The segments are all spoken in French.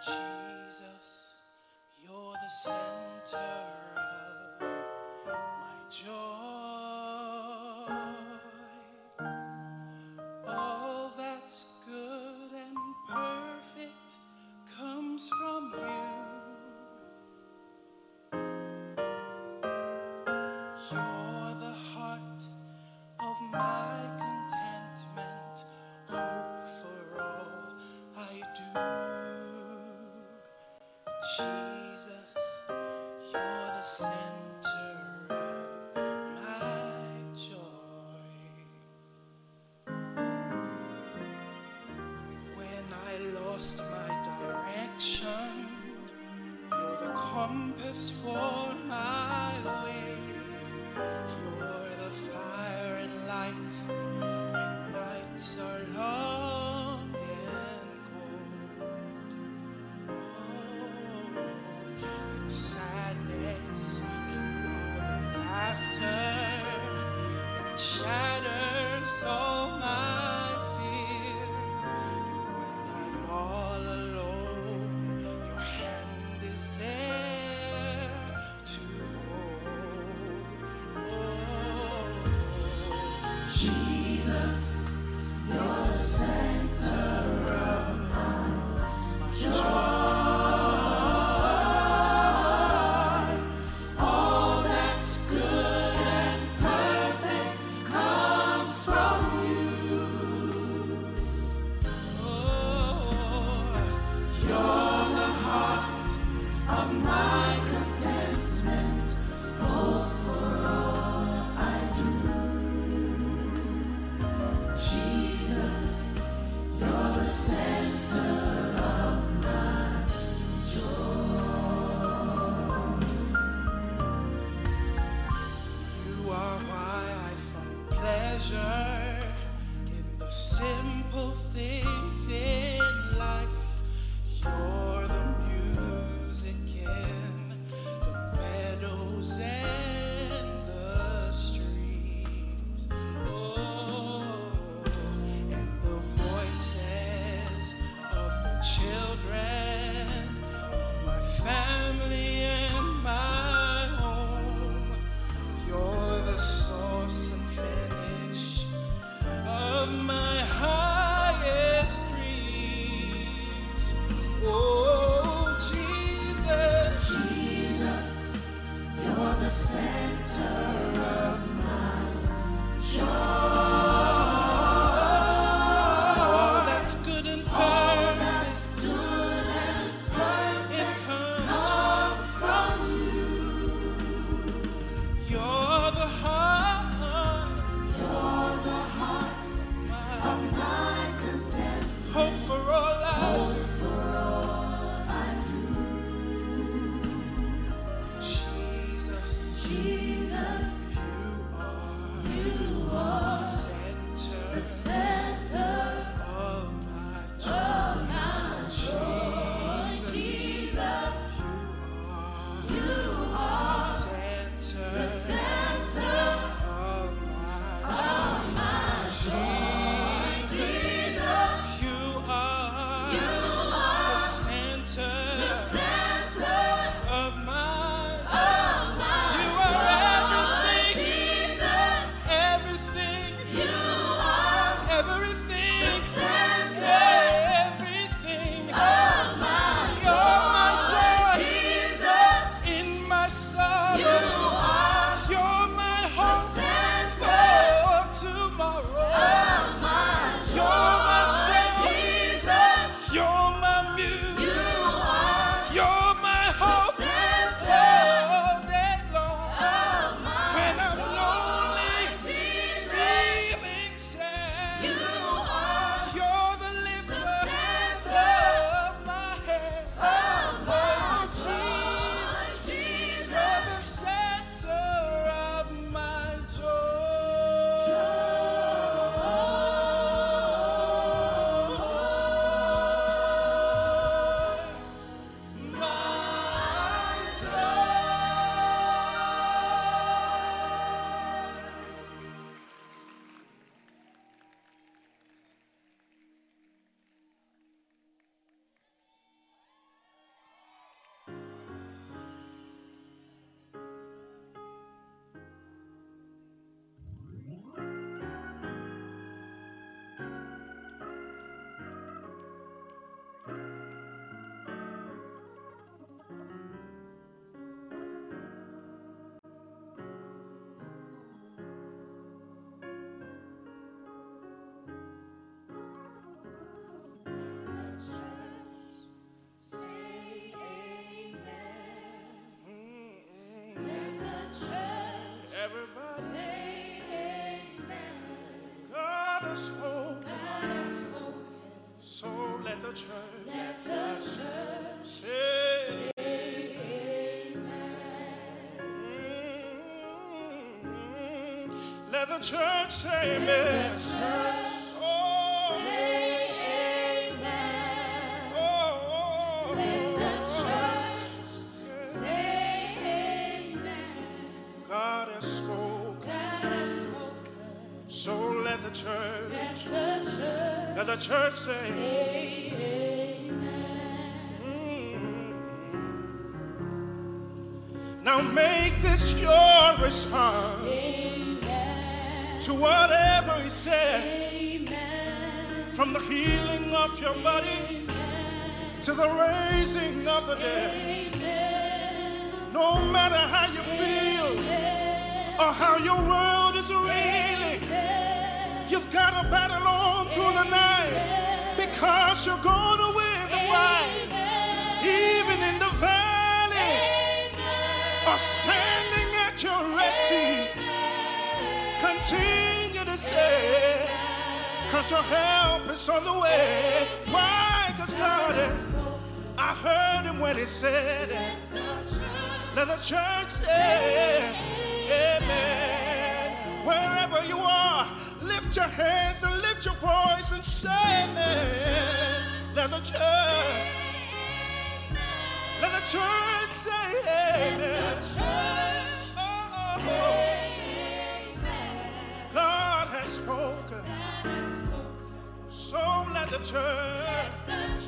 Jesus, you're the center of my joy. Church Let the church say, say Mm, Let the church say amen. Say amen. oh, Say amen. God has spoken. God has spoken. So let the church, Let the church let the church say make this your response Amen. to whatever he said, Amen. from the healing of your body to the raising of the dead. No matter how you feel or how your world is reeling, you've got to battle on through the night because you're going to win the fight. Standing at your sea, continue to say, because your help is on the way. Why? Because God is. I heard him when he said, it. let the church say, Amen. Wherever you are, lift your hands and lift your voice and say, Amen. Let the church, let the church say, Amen. Oh, God has spoken. So let the church,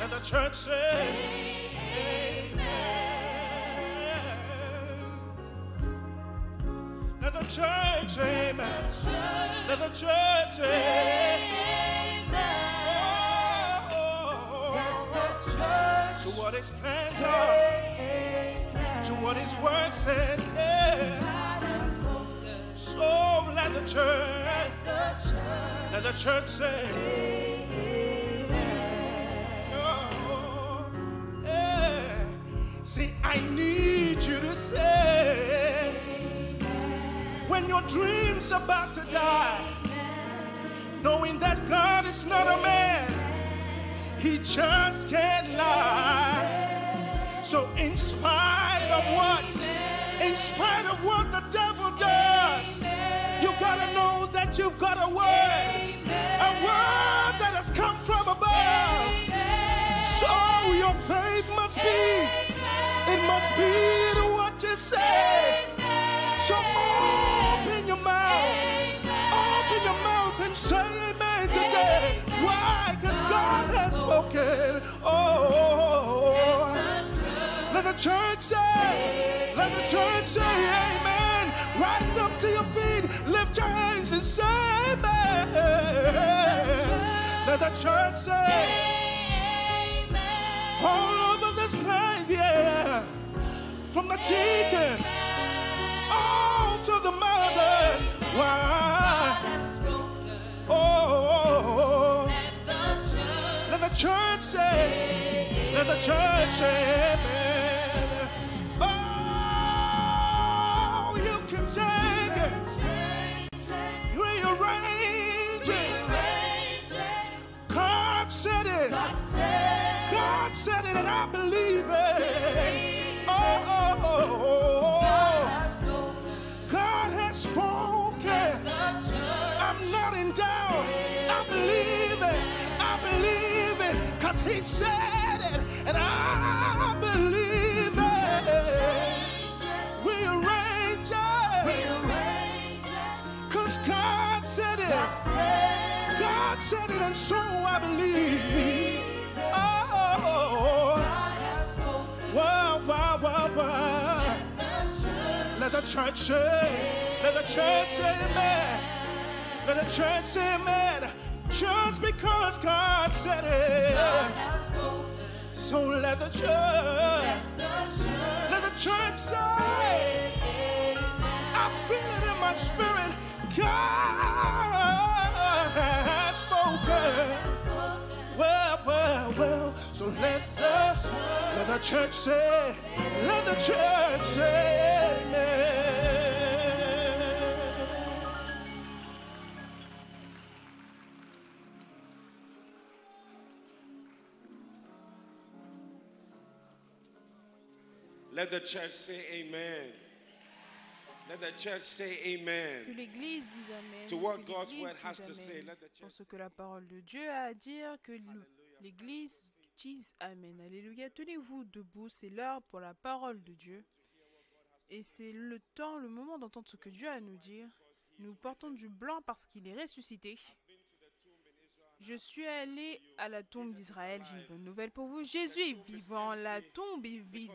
let the church say, Amen. Let the church say, Amen. Let the church say, oh, to what his plans to what his word says, yeah. So let the church, let the church say. See, I need you to say, when your dream's about to die, knowing that God is not a man, he just can't lie. So, in spite of what, in spite of what the devil does, you gotta know that you've got a word, a word that has come from above. So, your faith must be, it must be in what you say. So, open your mouth, open your mouth and say church say, let the church say amen. Rise up to your feet, lift your hands and say amen. Let the church say, amen. all over this place, yeah. From the deacon all to the mother. Why? Oh, let the church say, let the church say, amen. And I believe it. Oh, oh, oh, oh, oh. God has spoken. I'm not in doubt. I believe it. I believe it. Because he said it. And I believe it. Rearrange it. Because God said it. God said it. And so I believe. Let the church say, let the church say amen. Let the church say amen. Just because God said it. So let the church, let the church say, I feel it in my spirit. God has spoken well, well, well. So let the let the church say, let the church say, Amen. Let the church say, Amen. Let the church say amen. Que l'Église dise Amen. To what que God's l'Église word dise has to Amen. say, let the Pour ce que la parole de Dieu a à dire, que l'Église dise Amen. Alléluia. Tenez-vous debout, c'est l'heure pour la parole de Dieu. Et c'est le temps, le moment d'entendre ce que Dieu a à nous dire. Nous portons du blanc parce qu'il est ressuscité. Je suis allé à la tombe d'Israël. J'ai une bonne nouvelle pour vous. Jésus est vivant. La tombe est vide.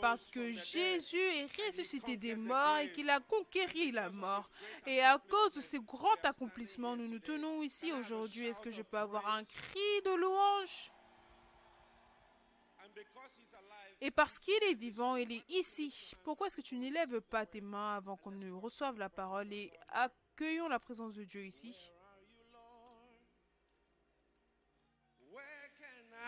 Parce que Jésus est ressuscité des morts et qu'il a conquéri la mort. Et à cause de ces grands accomplissements, nous nous tenons ici aujourd'hui. Est-ce que je peux avoir un cri de louange? Et parce qu'il est vivant, il est ici. Pourquoi est-ce que tu n'élèves pas tes mains avant qu'on ne reçoive la parole et accueillons la présence de Dieu ici?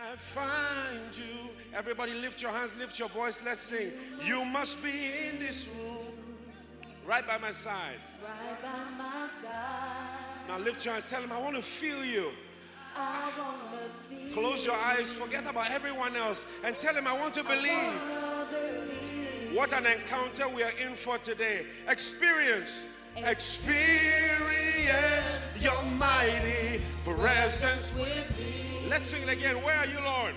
I find you? Everybody lift your hands, lift your voice, let's sing. You must be in this room. Right by my side. Right by my side, Now lift your hands, tell him I want to feel you. I wanna feel. Close your eyes, forget about everyone else, and tell him I want to believe. What an encounter we are in for today. Experience. Experience your mighty presence. With me, Let's sing it again. Where are you, Lord?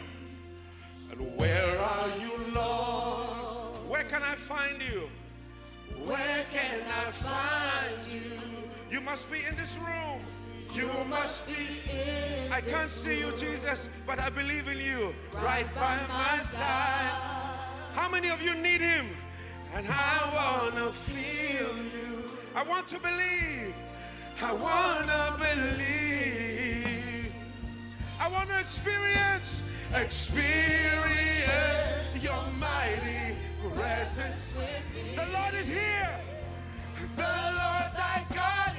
And where are you, Lord? Where can I find you? Where can I find you? You must be in this room. You must be. in I can't see you, Jesus, but I believe in you. Right by my side. How many of you need him? And I wanna feel you. I want to believe. I wanna believe. I wanna experience, experience your mighty presence. The Lord is here. The Lord thy God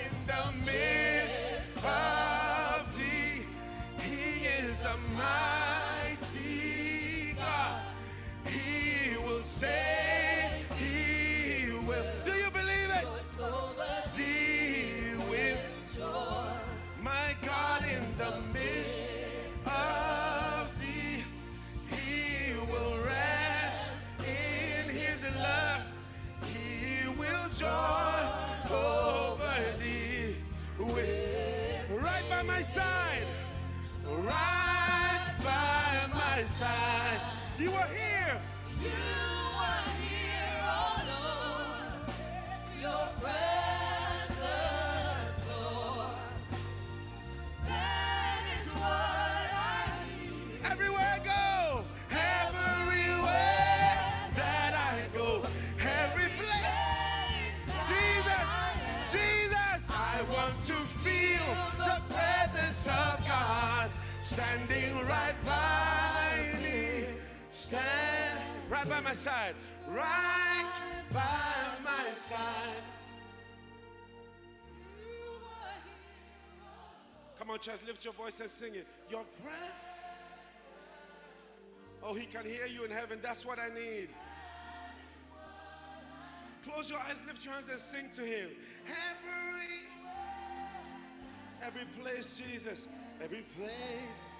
on, church, lift your voice and sing it. Your prayer. Oh, he can hear you in heaven. That's what I need. Close your eyes, lift your hands, and sing to him. Every, every place, Jesus, every place.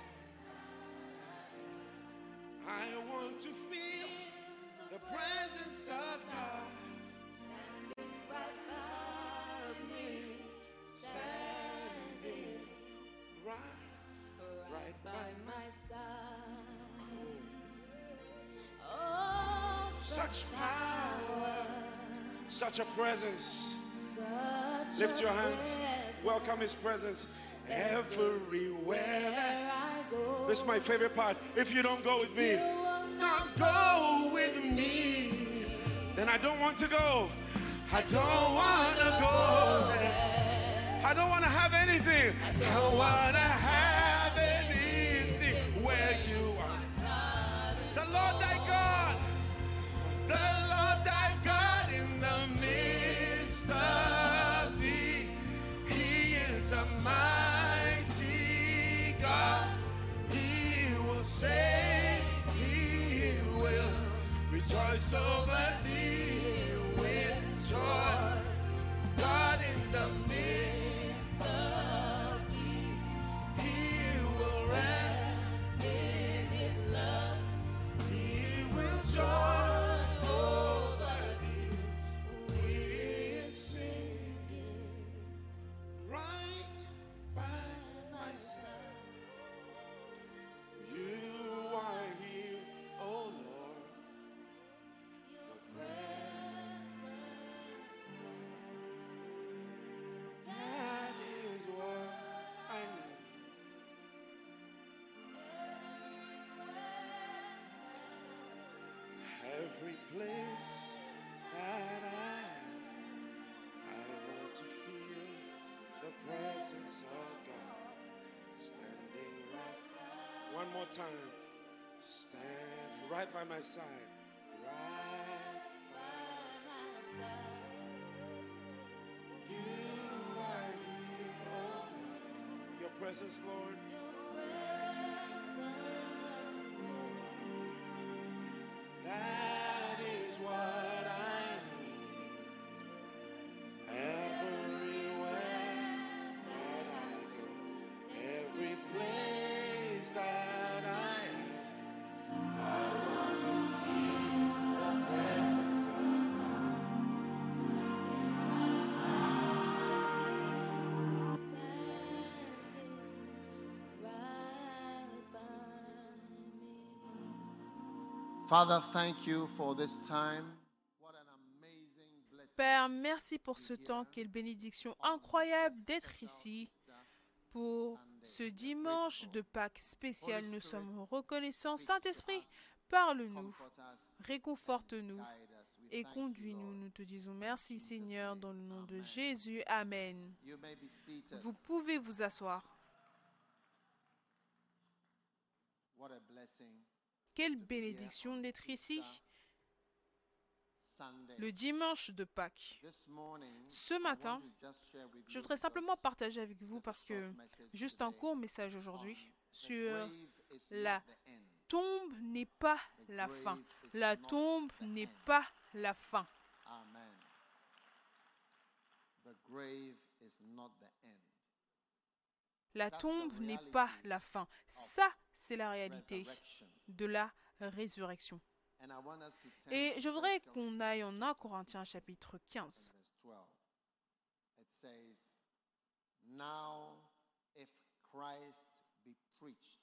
Such a presence. such Lift your hands. presence. Welcome His presence everywhere. Go, this is my favorite part. If you don't go with me, not go with me, then I don't want to go. I don't want to go. I don't want to have anything. I want to one more time. Stand right by my side. Father, thank you for this time. What an amazing blessing. Père, merci pour ce temps. Quelle bénédiction incroyable d'être ici pour ce dimanche de Pâques spécial. Nous sommes reconnaissants. Saint-Esprit, parle-nous, réconforte-nous et conduis-nous. Nous te disons merci Seigneur dans le nom de Jésus. Amen. Vous pouvez vous asseoir. What a blessing. Quelle bénédiction d'être ici le dimanche de Pâques. Ce matin, Je voudrais simplement partager avec vous parce que juste un court message aujourd'hui sur la tombe n'est pas la fin. La tombe n'est pas la fin. La tombe n'est pas la fin. Ça, c'est la réalité. De la résurrection. Et je voudrais 1 Corinthians qu'on aille en 1 Corinthiens chapitre 15. verse 12. It says, Now if Christ be preached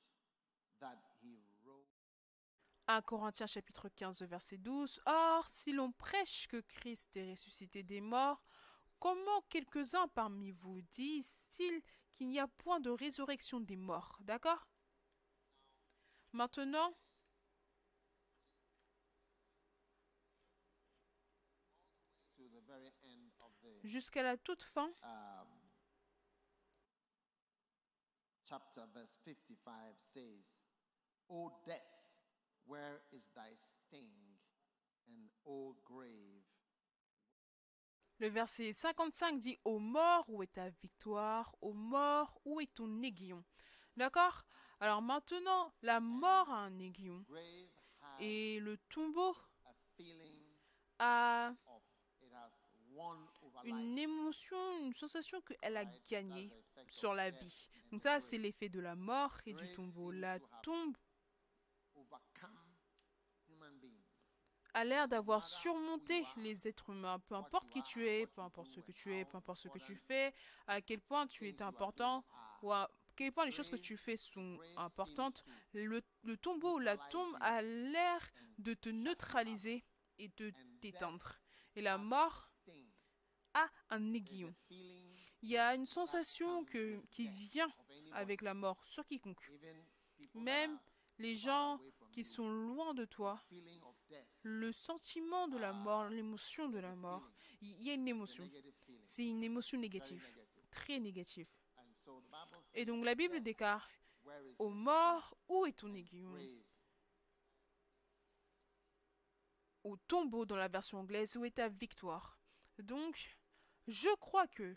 that he rose 1 Corinthiens chapitre 15 verset 12. Or, si l'on prêche que Christ est ressuscité des morts, comment quelques-uns parmi vous disent-ils qu'il n'y a point de résurrection des morts? D'accord? Maintenant, jusqu'à la toute fin, um, chapter, verse 55 says, O death, where is thy sting? And O grave, le verset 55 dit Ô mort, où est ta victoire? Ô mort, où est ton aiguillon? D'accord? Alors maintenant, la mort a un aiguillon et le tombeau a une émotion, une sensation qu'elle a right? That's gagné the effect sur la vie. Donc ça, c'est l'effet de la mort et du tombeau. La tombe a l'air d'avoir surmonté les êtres humains. Peu importe qui tu es, peu importe ce que tu es, peu importe ce que tu fais, à quel point tu es important ou à quel point les choses que tu fais sont importantes. Le, tombeau, la tombe a l'air de te neutraliser et de t'éteindre. Et la mort a un aiguillon. Il y a une sensation qui vient avec la mort sur quiconque. Même les gens qui sont loin de toi, le sentiment de la mort, l'émotion de la mort, il y a une émotion. C'est une émotion négative, très négative. Et donc la Bible déclare, your mort, où est ton aiguillon? Au tombeau dans la version anglaise, où est ta victoire? Donc, je crois que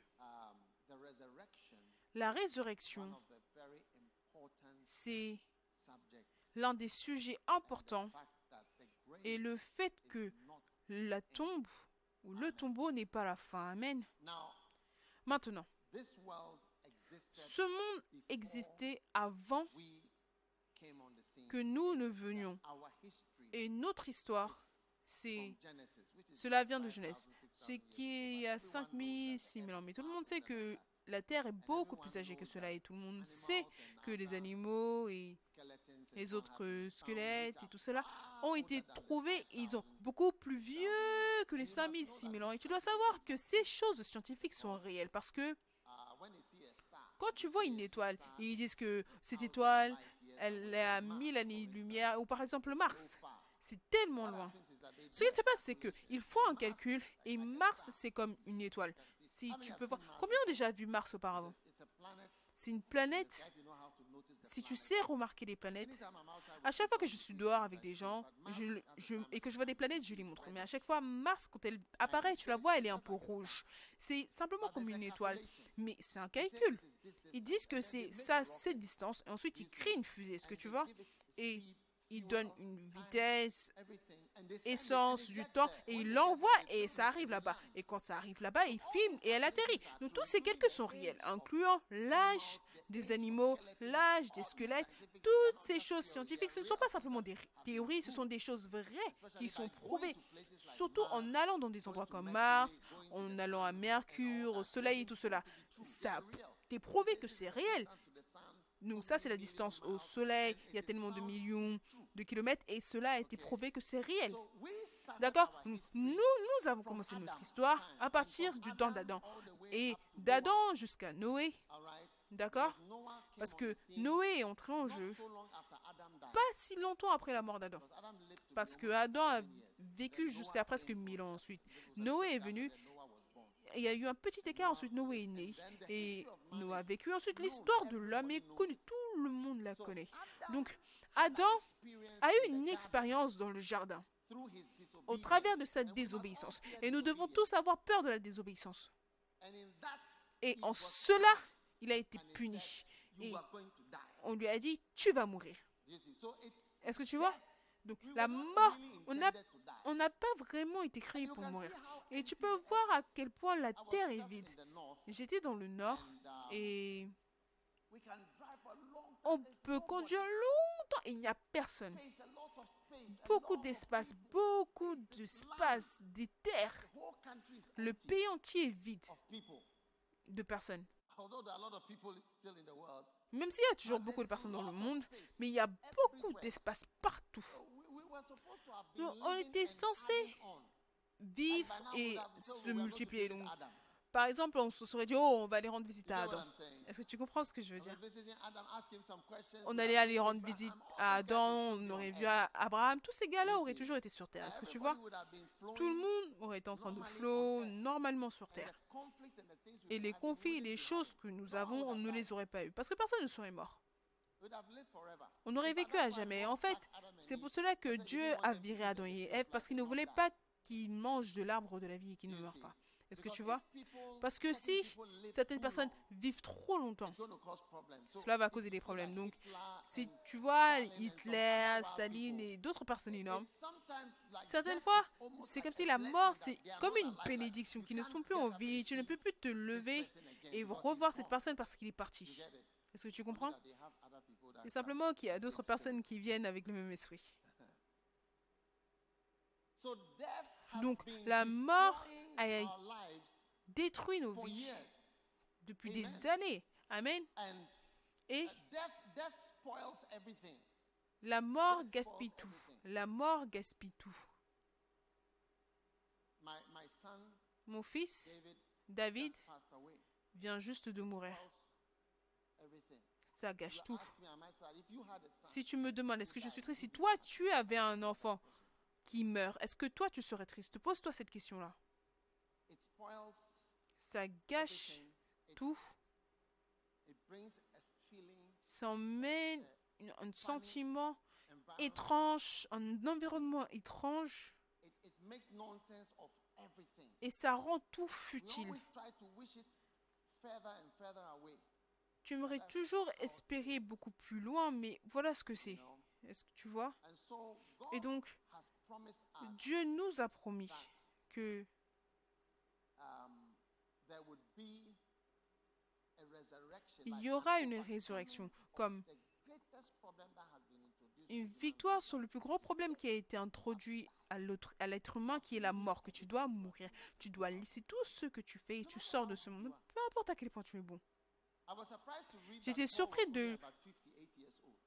la résurrection, c'est l'un des sujets importants. Et le fait que la tombe ou le tombeau n'est pas la fin. Amen. Maintenant, ce monde existait avant que nous ne venions. Et notre histoire, is c'est Cela vient de 5,000, Genèse, 6,000 ce qui est Everyone 5000, knows that 6000 ans. Mais tout le monde sait que la Terre est beaucoup plus âgée que cela et tout le monde sait que les animaux et les autres squelettes et tout cela ont été trouvés ils sont 5,000. beaucoup plus vieux que les 5000, 6000 ans. Et tu dois savoir que ces choses scientifiques sont réelles parce que Uh, when you see a star, quand tu vois une étoile et ils disent que cette étoile, elle est à 1000 années-lumière, ou par exemple Mars, c'est tellement loin. Ce qui se passe, c'est qu'ils font un calcul et Mars, c'est comme une étoile. Si tu peux voir. Combien ont déjà vu Mars auparavant? C'est une planète. Si tu sais remarquer les planètes, à chaque fois que je suis dehors avec des gens et que je vois des planètes, je les montre. Mais à chaque fois, Mars, quand elle apparaît, tu la vois, elle est un peu rouge. C'est simplement comme une étoile. Mais c'est un calcul. Ils disent que c'est ça, cette distance, et ensuite ils créent une fusée, est-ce que tu vois Et ils donnent une vitesse, essence, du temps, et ils l'envoient, et ça arrive là-bas. Et quand ça arrive là-bas, ils filment, et elle atterrit. Donc tous ces calculs sont réels, incluant l'âge des animaux, l'âge des squelettes, toutes ces choses scientifiques, ce ne sont pas simplement des théories, ce sont des choses vraies qui sont prouvées. Surtout en allant dans des endroits comme Mars, en allant à Mercure, au Soleil et tout cela. Ça été prouvé que c'est réel. Donc ça, c'est la distance au Soleil. Il y a tellement de millions de kilomètres et cela a été prouvé que c'est réel. D'accord? Nous, nous avons commencé notre histoire à partir du temps d'Adam. Et d'Adam jusqu'à Noé. D'accord? Parce que Noé est entré en jeu pas si longtemps après la mort d'Adam. Parce que Adam a vécu jusqu'à presque 1000 ans ensuite. Noé est venu il y a eu un petit écart, ensuite Noé est né et Noé a vécu. Ensuite, l'histoire de l'homme est connue, tout le monde la connaît. Donc, Adam a eu une expérience dans le jardin au travers de sa désobéissance. Et nous devons tous avoir peur de la désobéissance. Et en cela, il a été puni. Et on lui a dit, tu vas mourir. Est-ce que tu vois? Donc la mort, on n'a on pas vraiment été créé pour mourir. Et tu peux voir à quel point la terre est vide. J'étais dans le nord et on peut conduire longtemps et il n'y a personne. Beaucoup d'espace, beaucoup d'espace, des terres. Le pays entier est vide de personnes. Même s'il y a toujours beaucoup de personnes dans le monde, mais il y a beaucoup d'espace partout. On était censé vivre et se multiplier. Donc, par exemple, on se serait dit, oh, on va aller rendre visite à Adam. Est-ce que tu comprends ce que je veux dire? On allait aller rendre visite à Adam, on aurait vu Abraham, tous ces gars-là auraient toujours été sur Terre. Est-ce que tu vois? Tout le monde aurait été en train de flot normalement sur Terre. Et les conflits et les choses que nous avons, on ne les aurait pas eu. Parce que personne ne serait mort. On aurait vécu à jamais. En fait, c'est pour cela que Dieu a viré Adam et Ève, parce qu'il ne voulait pas qu'ils mangent de l'arbre de la vie et qu'ils ne meurent pas. Est-ce que tu vois? Parce que si certaines personnes vivent trop longtemps, cela va causer des problèmes. Donc, si tu vois Hitler, Staline et d'autres personnes énormes, certaines fois, c'est comme si la mort, c'est comme une bénédiction qui ne sont plus en vie. Tu ne peux plus te lever et revoir cette personne parce qu'il est parti. Est-ce que tu comprends? Et simplement qu'il y a d'autres personnes qui viennent avec le même esprit. Donc la mort a détruit nos vies depuis des années. Amen. Et la mort gaspille tout. La mort gaspille tout. Mon fils, David, vient juste de mourir. Ça gâche tout. Si tu me demandes, est-ce que je suis triste? si toi tu avais un enfant qui meurt, est-ce que toi tu serais triste? Pose-toi cette question-là. Ça gâche tout. Ça emmène un sentiment étrange, un environnement étrange. Et ça rend tout futile. Tu aimerais toujours espérer beaucoup plus loin, mais voilà ce que c'est. Est-ce que tu vois? Et donc, Dieu nous a promis que il y aura une résurrection comme une victoire sur le plus gros problème qui a été introduit à l'être humain qui est la mort, que tu dois mourir. Tu dois laisser tout ce que tu fais et tu sors de ce monde, peu importe à quel point tu es bon. J'étais surpris de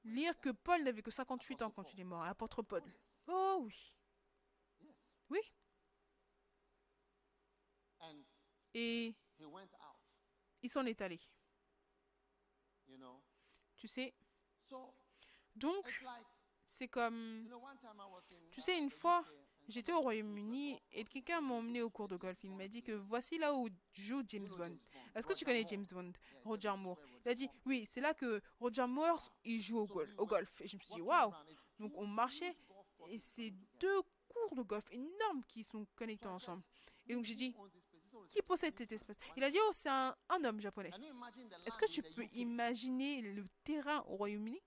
lire que Paul n'avait que 58 ans quand il est mort, apôtre Paul. Oh oui. Oui. Et il s'en est allé. Tu sais? Donc, c'est comme... Tu sais, une fois, j'étais au Royaume-Uni et quelqu'un m'a emmené au cours de golf. Il m'a dit que voici là où joue James Bond. Est-ce que tu connais James Bond? Roger Moore. Il a dit, oui, c'est là que Roger Moore, il joue au, gol- au golf. Et je me suis dit, waouh. Donc on marchait et c'est deux cours de golf énormes qui sont connectés ensemble. Et donc j'ai dit, qui possède cet espace Il a dit, oh, c'est un, homme japonais. Est-ce que tu peux imaginer le terrain au Royaume-Uni?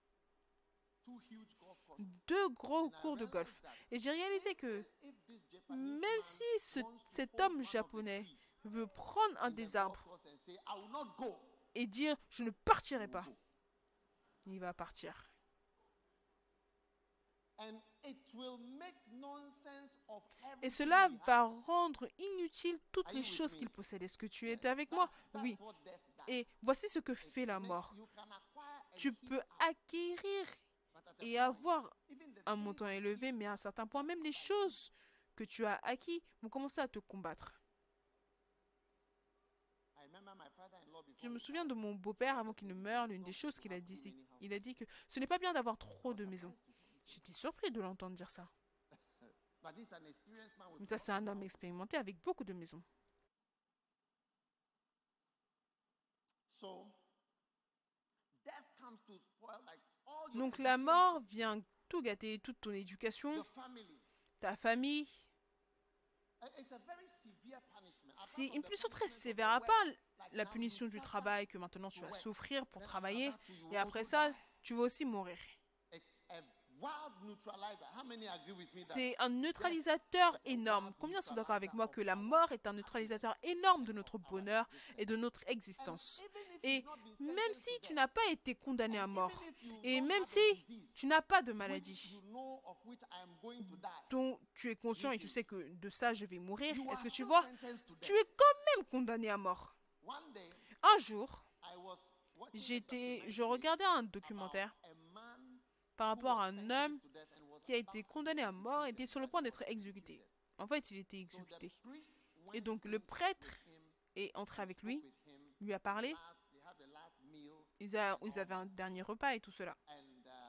Deux gros cours de golf. Et j'ai réalisé que même si cet homme japonais veut prendre un des arbres et dire je ne partirai pas, il va partir. Et cela va rendre inutile toutes les choses qu'il possède. Est-ce que tu es avec moi? Oui. Et voici ce que It fait la mort. Tu peux acquérir et avoir un montant élevé, mais à un certain point, même les choses que tu as acquis vont commencer à te combattre. Je me souviens de mon beau-père avant qu'il ne meure, l'une des choses qu'il a dit, c'est il a dit que ce n'est pas bien d'avoir trop de maisons. J'étais surpris de l'entendre dire ça. Mais ça, c'est un homme expérimenté avec beaucoup de maisons. So death comes to spoil like all your Donc la mort vient tout gâter, toute ton éducation, ta famille. C'est une punition très sévère. À part la punition du travail que maintenant tu vas souffrir pour travailler, et après ça, tu vas aussi mourir. C'est un neutralisateur énorme. Combien sont d'accord avec moi que la mort est un neutralisateur énorme de notre bonheur et de notre existence? Et même si tu n'as pas été condamné à mort, et même si tu n'as pas de maladie dont tu es conscient et tu sais que de ça je vais mourir, est-ce que tu vois Tu es quand même condamné à mort. Un jour, j'étais, je regardais un documentaire par rapport à un homme qui a été condamné à mort et était sur le point d'être exécuté. En fait, il était exécuté. Et donc le prêtre est entré avec lui, lui a parlé, ils, ils avaient un dernier repas et tout cela.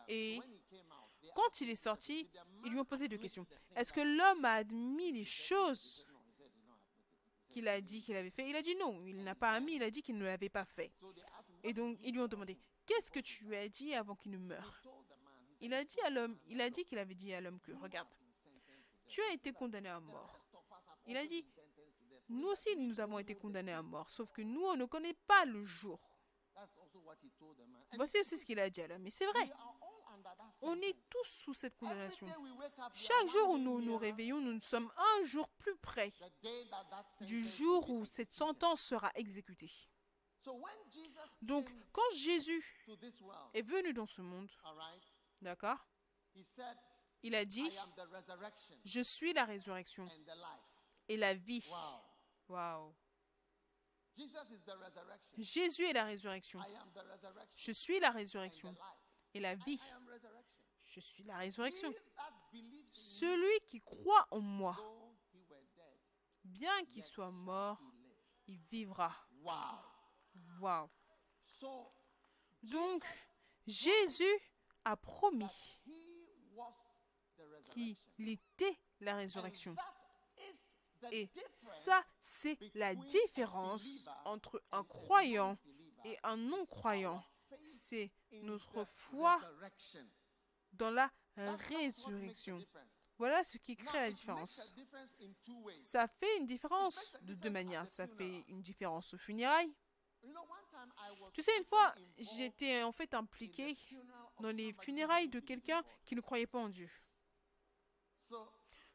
Et Quand il est sorti, "Did the ils lui ont posé deux questions. Est-ce que l'homme a admis les choses qu'il a dit qu'il avait fait? Il a dit non, il n'a pas admis, il a dit qu'il ne l'avait pas fait. Et "What donc ils lui ont demandé Qu'est-ce que tu lui as dit avant qu'il ne meure? Il a dit qu'il avait dit à l'homme que regarde, tu as été condamné à mort. "Rest of us have Il a dit been sentenced to death." Nous aussi nous avons été condamnés à mort, sauf que nous on ne connaît pas le jour. Voici aussi ce qu'il a dit à l'homme. Et c'est vrai, on est tous sous cette condamnation. Chaque jour où nous nous réveillons, nous sommes un jour plus près du jour où cette sentence sera exécutée. Donc, quand Jésus est venu dans ce monde, d'accord, il a dit, je suis la résurrection et la vie. Wow. Waouh. Jésus est la résurrection. Je suis la résurrection et la vie. Je suis la résurrection. Celui qui croit en moi, bien qu'il soit mort, il vivra. Wow. Waouh. Donc, Jésus a promis qu'il était la résurrection. Et ça, c'est la différence entre un croyant et un non-croyant. C'est notre foi dans la résurrection. Voilà ce qui crée la différence. Ça fait une différence de deux manières. Ça fait une différence aux funérailles. Tu sais, une fois, j'étais en fait impliqué dans les funérailles de quelqu'un qui ne croyait pas en Dieu.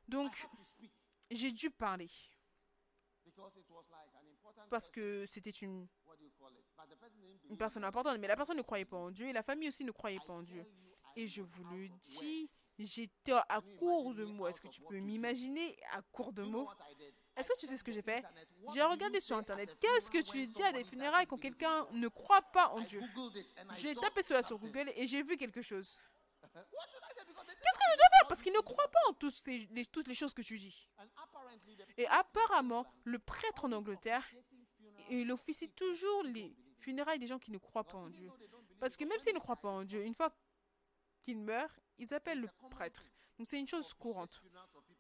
Donc, j'ai dû parler. Parce que c'était une, une personne importante, mais la personne ne croyait pas en Dieu et la famille aussi ne croyait pas en Dieu. Et je vous le dis, j'étais à court de mots. Est-ce que tu peux m'imaginer à court de mots? Est-ce que tu sais ce que j'ai fait? J'ai regardé sur Internet. Qu'est-ce que tu dis à des funérailles quand quelqu'un ne croit pas en Dieu? J'ai tapé cela sur. Google et j'ai vu quelque chose. Qu'est-ce que je dois faire? Parce qu'ils ne croient pas en tous ces- les- toutes les choses que tu dis. Et apparemment, le prêtre en Angleterre, il officie toujours les funérailles des gens qui ne croient pas en Dieu. Parce que même s'ils ne croient pas en Dieu, une fois qu'ils meurent, ils appellent le prêtre. Donc c'est une chose courante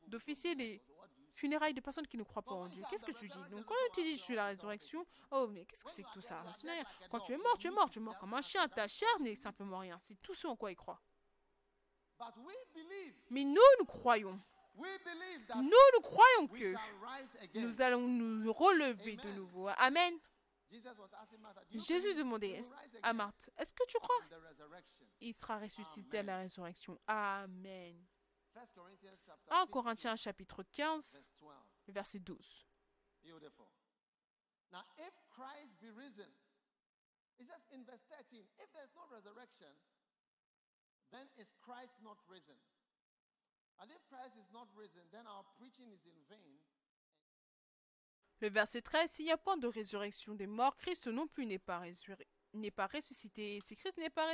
d'officier les funérailles de personnes qui ne croient pas en Dieu. Qu'est-ce que tu dis Donc quand tu dis je suis la résurrection, oh mais qu'est-ce que c'est que tout ça Ce n'est rien. Quand tu es mort, tu es mort, tu es mort comme un chien. Ta chair n'est simplement rien. C'est tout ce en quoi ils croient. Mais nous, nous croyons. Nous, nous croyons que nous allons nous relever de nouveau. Amen. Jesus was asking Martha, "Do you Jésus demandait à Marthe, est-ce que tu crois? In the resurrection?" Il sera ressuscité à la résurrection. Amen. 1 Corinthians chapter 1 15, Corinthiens chapitre 15, verse 12. le verset 12. Beautiful. Now, if Christ be risen, it says in verse 13, if there's no resurrection, then is Christ not risen? And if Christ is not risen, then our preaching is in vain. Le verset 13, s'il n'y a point de résurrection des morts, Christ non plus n'est pas, n'est pas ressuscité. Si Christ n'est pas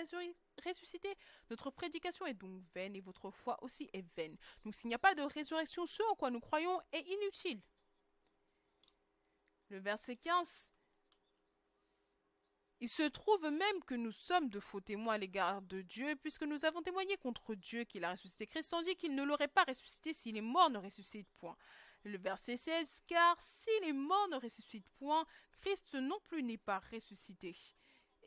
ressuscité, notre prédication est donc vaine et votre foi aussi est vaine. Donc s'il n'y a pas de résurrection, ce en quoi nous croyons est inutile. Le verset 15, il se trouve même que nous sommes de faux témoins à l'égard de Dieu, puisque nous avons témoigné contre Dieu qu'il a ressuscité Christ, tandis qu'il ne l'aurait pas ressuscité si les morts ne ressuscitent point. Le verset 16, car si les morts ne ressuscitent point, Christ non plus n'est pas ressuscité.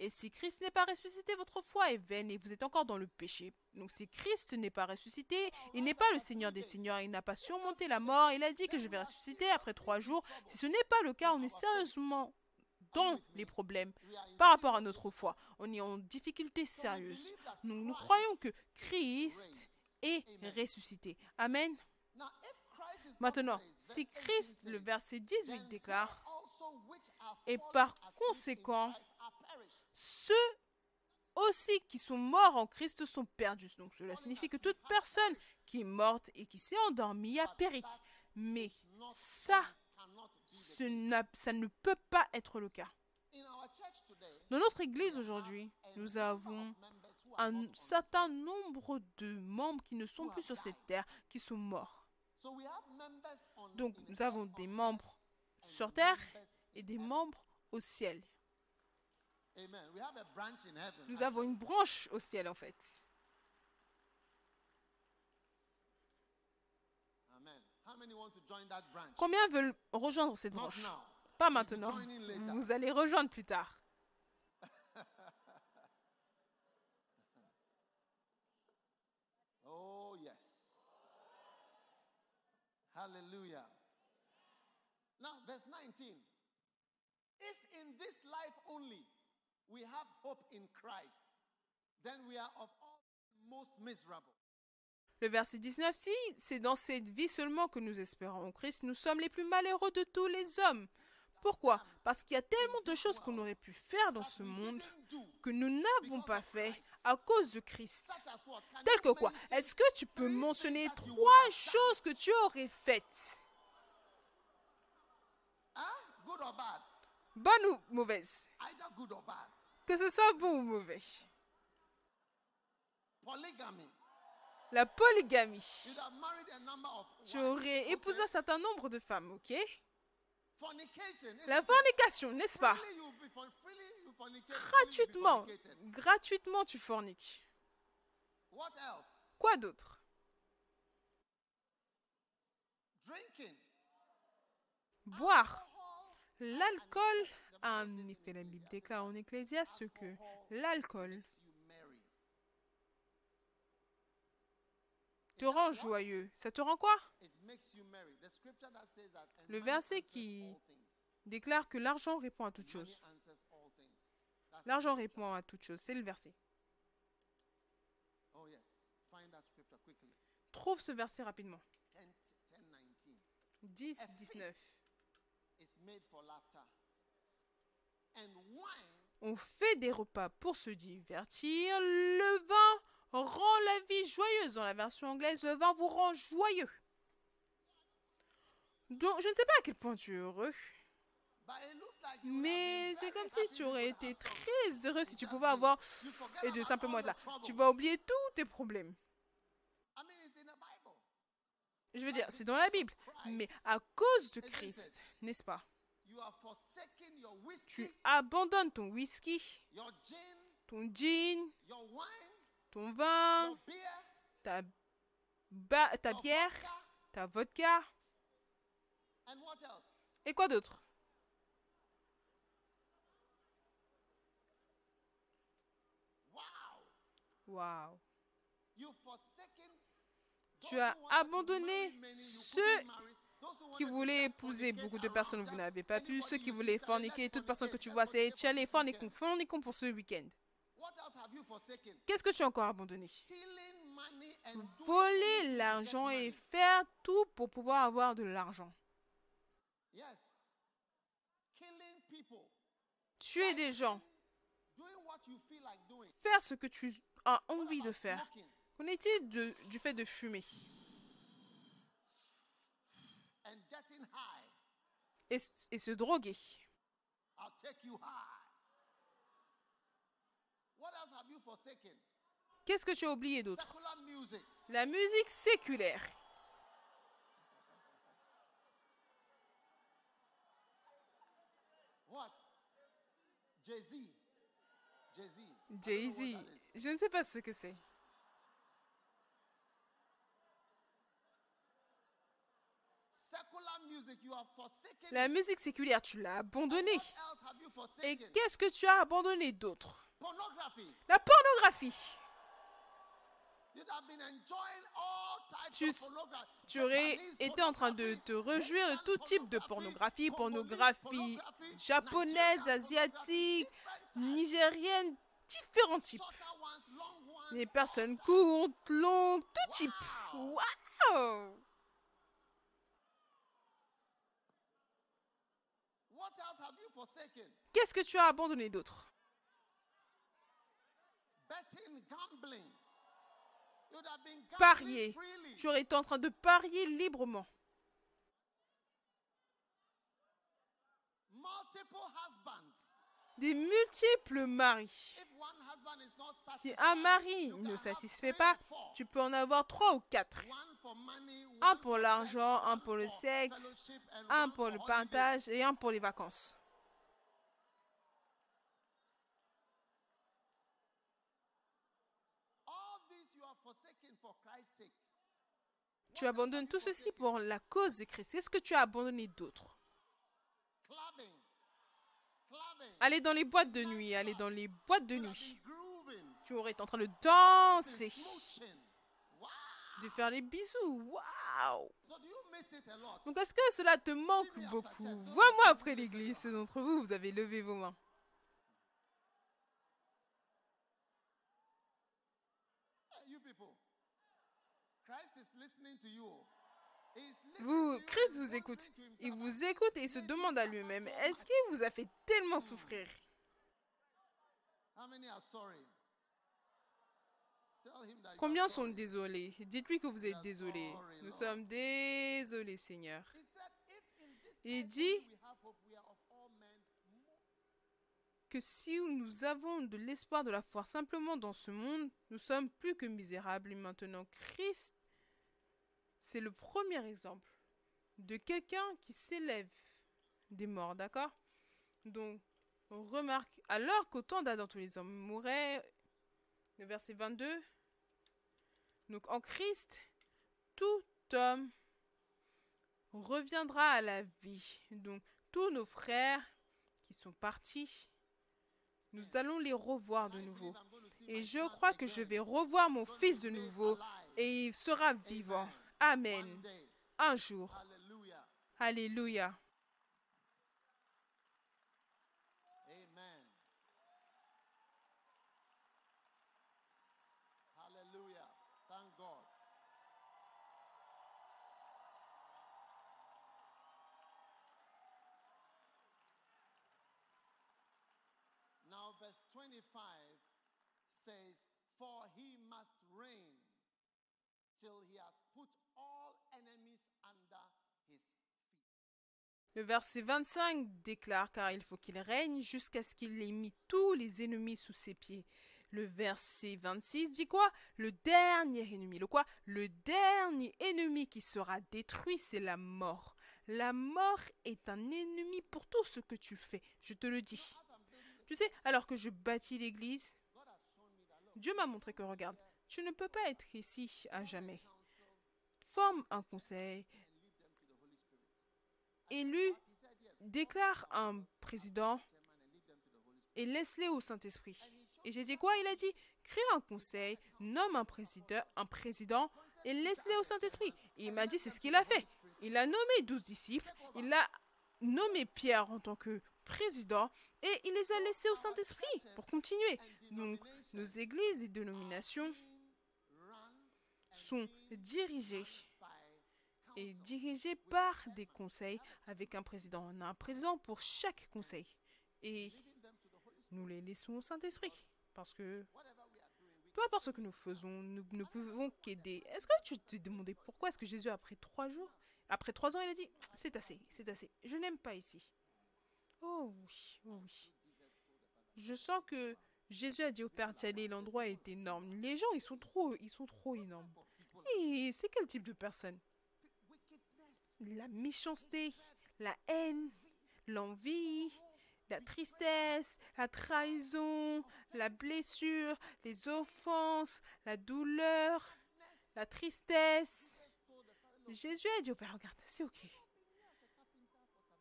Et si Christ n'est pas ressuscité, votre foi est vaine et vous êtes encore dans le péché. Donc si Christ n'est pas ressuscité, il n'est pas le Seigneur des Seigneurs, il n'a pas surmonté la mort, il a dit que je vais ressusciter après trois jours. Si ce n'est pas le cas, on est sérieusement dans les problèmes par rapport à notre foi. On est en difficulté sérieuse. Donc nous croyons que Christ est ressuscité. Amen. Maintenant, si verse 18 Christ, le verset 18 then déclare, et par conséquent. Ceux aussi qui sont morts en Christ sont perdus. Donc cela signifie que toute personne qui est morte et qui s'est endormie a péri. Mais ça, ça ne peut pas être le cas. Dans notre Église aujourd'hui, nous avons un certain nombre de membres qui ne sont plus sur cette terre, qui sont morts. Donc nous avons des membres sur terre et des membres au ciel. Amen. We have a branch in heaven. Nous avons une branche au ciel en fait. Amen. How many want to join that branch? Combien veulent rejoindre cette branche? Pas maintenant. Vous allez rejoindre plus tard. Oh, yes. Hallelujah. Now, verse 19. If in this life only we have hope in Christ, then we are of all most miserable. Le verset 19, si c'est dans cette vie seulement que nous espérons en Christ, nous sommes les plus malheureux de tous les hommes. Pourquoi? Parce qu'il y a tellement de choses qu'on aurait pu faire dans ce monde que nous n'avons pas fait à cause de Christ. Tel que quoi? Est-ce que tu peux mentionner trois choses que tu aurais faites? Bad? Bonnes ou mauvaises Que ce soit bon ou mauvais. Polygamy. La polygamie. Tu aurais épousé un certain nombre de femmes, ok? La fornication, n'est-ce pas? Gratuitement, gratuitement tu forniques. Quoi d'autre? Boire. L'alcool un effet. La Bible déclare en Ecclésiaste que l'alcool te rend joyeux. Ça te rend quoi? Le verset qui déclare que l'argent répond à toute chose. L'argent répond à toute chose. C'est le verset. Trouve ce verset rapidement. 10, 10 19. 10, 19. It's made for laughter. And wine On fait des repas pour se divertir. Le vin rend la vie joyeuse. Dans la version anglaise, le vin vous rend joyeux. Donc, je ne sais pas à quel point tu es heureux, mais c'est comme si tu aurais été très heureux si tu pouvais avoir et de simplement être là. Tu vas oublier tous tes problèmes. Je veux dire, c'est dans la Bible. Mais à cause de Christ, n'est-ce pas? Tu abandonnes ton whisky, ton wine, ton vin, ta, ba- ta bière, ta vodka? Et quoi d'autre? Wow. Tu as abandonné ceux qui just épouser beaucoup de personnes, vous n'avez pas pu. Ceux qui voulaient forniquer, toute personne que tu vois, c'est les let's fornicons, fornicons pour ce week-end. Qu'est-ce que tu as encore abandonné? Voler l'argent et faire tout pour pouvoir avoir de l'argent. Tuer des gens, faire ce que tu as envie de faire. Qu'en est-il du fait de fumer? Et, se droguer? Qu'est-ce que tu as oublié d'autre? La musique séculaire. What? Jay Z. Jay Z. Jay-Z. Je ne sais pas ce que c'est. Secular music, you have forsaken. La musique séculaire, tu l'as abandonnée. Et qu'est-ce que tu as abandonné d'autre? La pornographie. Tu, tu aurais été en train de te réjouir de tout type de pornographie, pornographie japonaise, asiatique, nigérienne, différents types. Les personnes courtes, longues, tout type. Waouh What else have you forsaken? Qu'est-ce que tu as abandonné d'autre? Parier. Tu aurais été en train de parier librement. Des multiples maris. Si un mari ne satisfait pas, tu peux en avoir trois ou quatre. Un pour l'argent, un pour le sexe, un pour le partage et un pour les vacances. All these you have forsaken for Christ's sake. Tu abandonnes tout ceci pour la cause de Christ. Qu'est-ce que tu as abandonné d'autre. Aller dans les boîtes de nuit, aller dans les boîtes de nuit. Tu aurais été en train de danser, de faire les bisous. Waouh? Donc est-ce que cela te manque beaucoup? Vois-moi après l'église, ceux d'entre vous, vous avez levé vos mains. Hey, you people. Christ is listening to you. He's listening Vous, Christ vous écoute. Il vous écoute et il se demande à lui-même, est-ce qu'il vous a fait tellement souffrir? Combien sont désolés? Dites-lui que vous êtes désolés. Nous sommes désolés, Seigneur. Il dit que si nous avons de l'espoir de la foi simplement dans ce monde, nous sommes plus que misérables. Et maintenant, Christ, c'est le premier exemple de quelqu'un qui s'élève des morts, d'accord? Donc, on remarque, alors qu'autant d'Adam tous les hommes mouraient, le verset 22, donc en Christ, tout homme reviendra à la vie. Donc, tous nos frères qui sont partis, nous allons les revoir de nouveau. Et je crois que je vais revoir mon fils de nouveau et il sera vivant. Amen. Un jour. Hallelujah. Alléluia. Amen. Hallelujah. Thank God. Now, verse 25 says, For he must reign till he has Le verset 25 déclare car il faut qu'il règne jusqu'à ce qu'il ait mis tous les ennemis sous ses pieds. Le verset 26 dit quoi? Le dernier ennemi. Le quoi? Le dernier ennemi qui sera détruit, c'est la mort. La mort est un ennemi pour tout ce que tu fais. Je te le dis. Tu sais, alors que je bâtis l'église, Dieu m'a montré que regarde, tu ne peux pas être ici à jamais. Forme un conseil élu, déclare un président et laisse-les au Saint-Esprit. Et j'ai dit quoi? Il a dit, crée un conseil, nomme un président, un président et laisse-les au Saint-Esprit. Et il m'a dit, c'est ce qu'il a fait. Il a nommé douze disciples, il a nommé Pierre en tant que président et il les a laissés au Saint-Esprit pour continuer. Donc, nos églises et dénominations sont dirigées et dirigées par des conseils avec un président. On a un président pour chaque conseil. Et nous les laissons au Saint-Esprit. Parce que peu importe ce que nous faisons, nous ne pouvons qu'aider. Est-ce que tu te demandais pourquoi est-ce que Jésus, après trois jours, après trois ans, il a dit, c'est assez, c'est assez, je n'aime pas ici. Oh oui, oh oui. Je sens que Jésus a dit au Père d'y l'endroit est énorme. Les gens, ils sont trop, ils sont trop énormes. Et c'est quel type de personne? La méchanceté, la haine, l'envie, la tristesse, la trahison, la blessure, les offenses, la douleur, la tristesse. Jésus a dit au Père, regarde, c'est ok.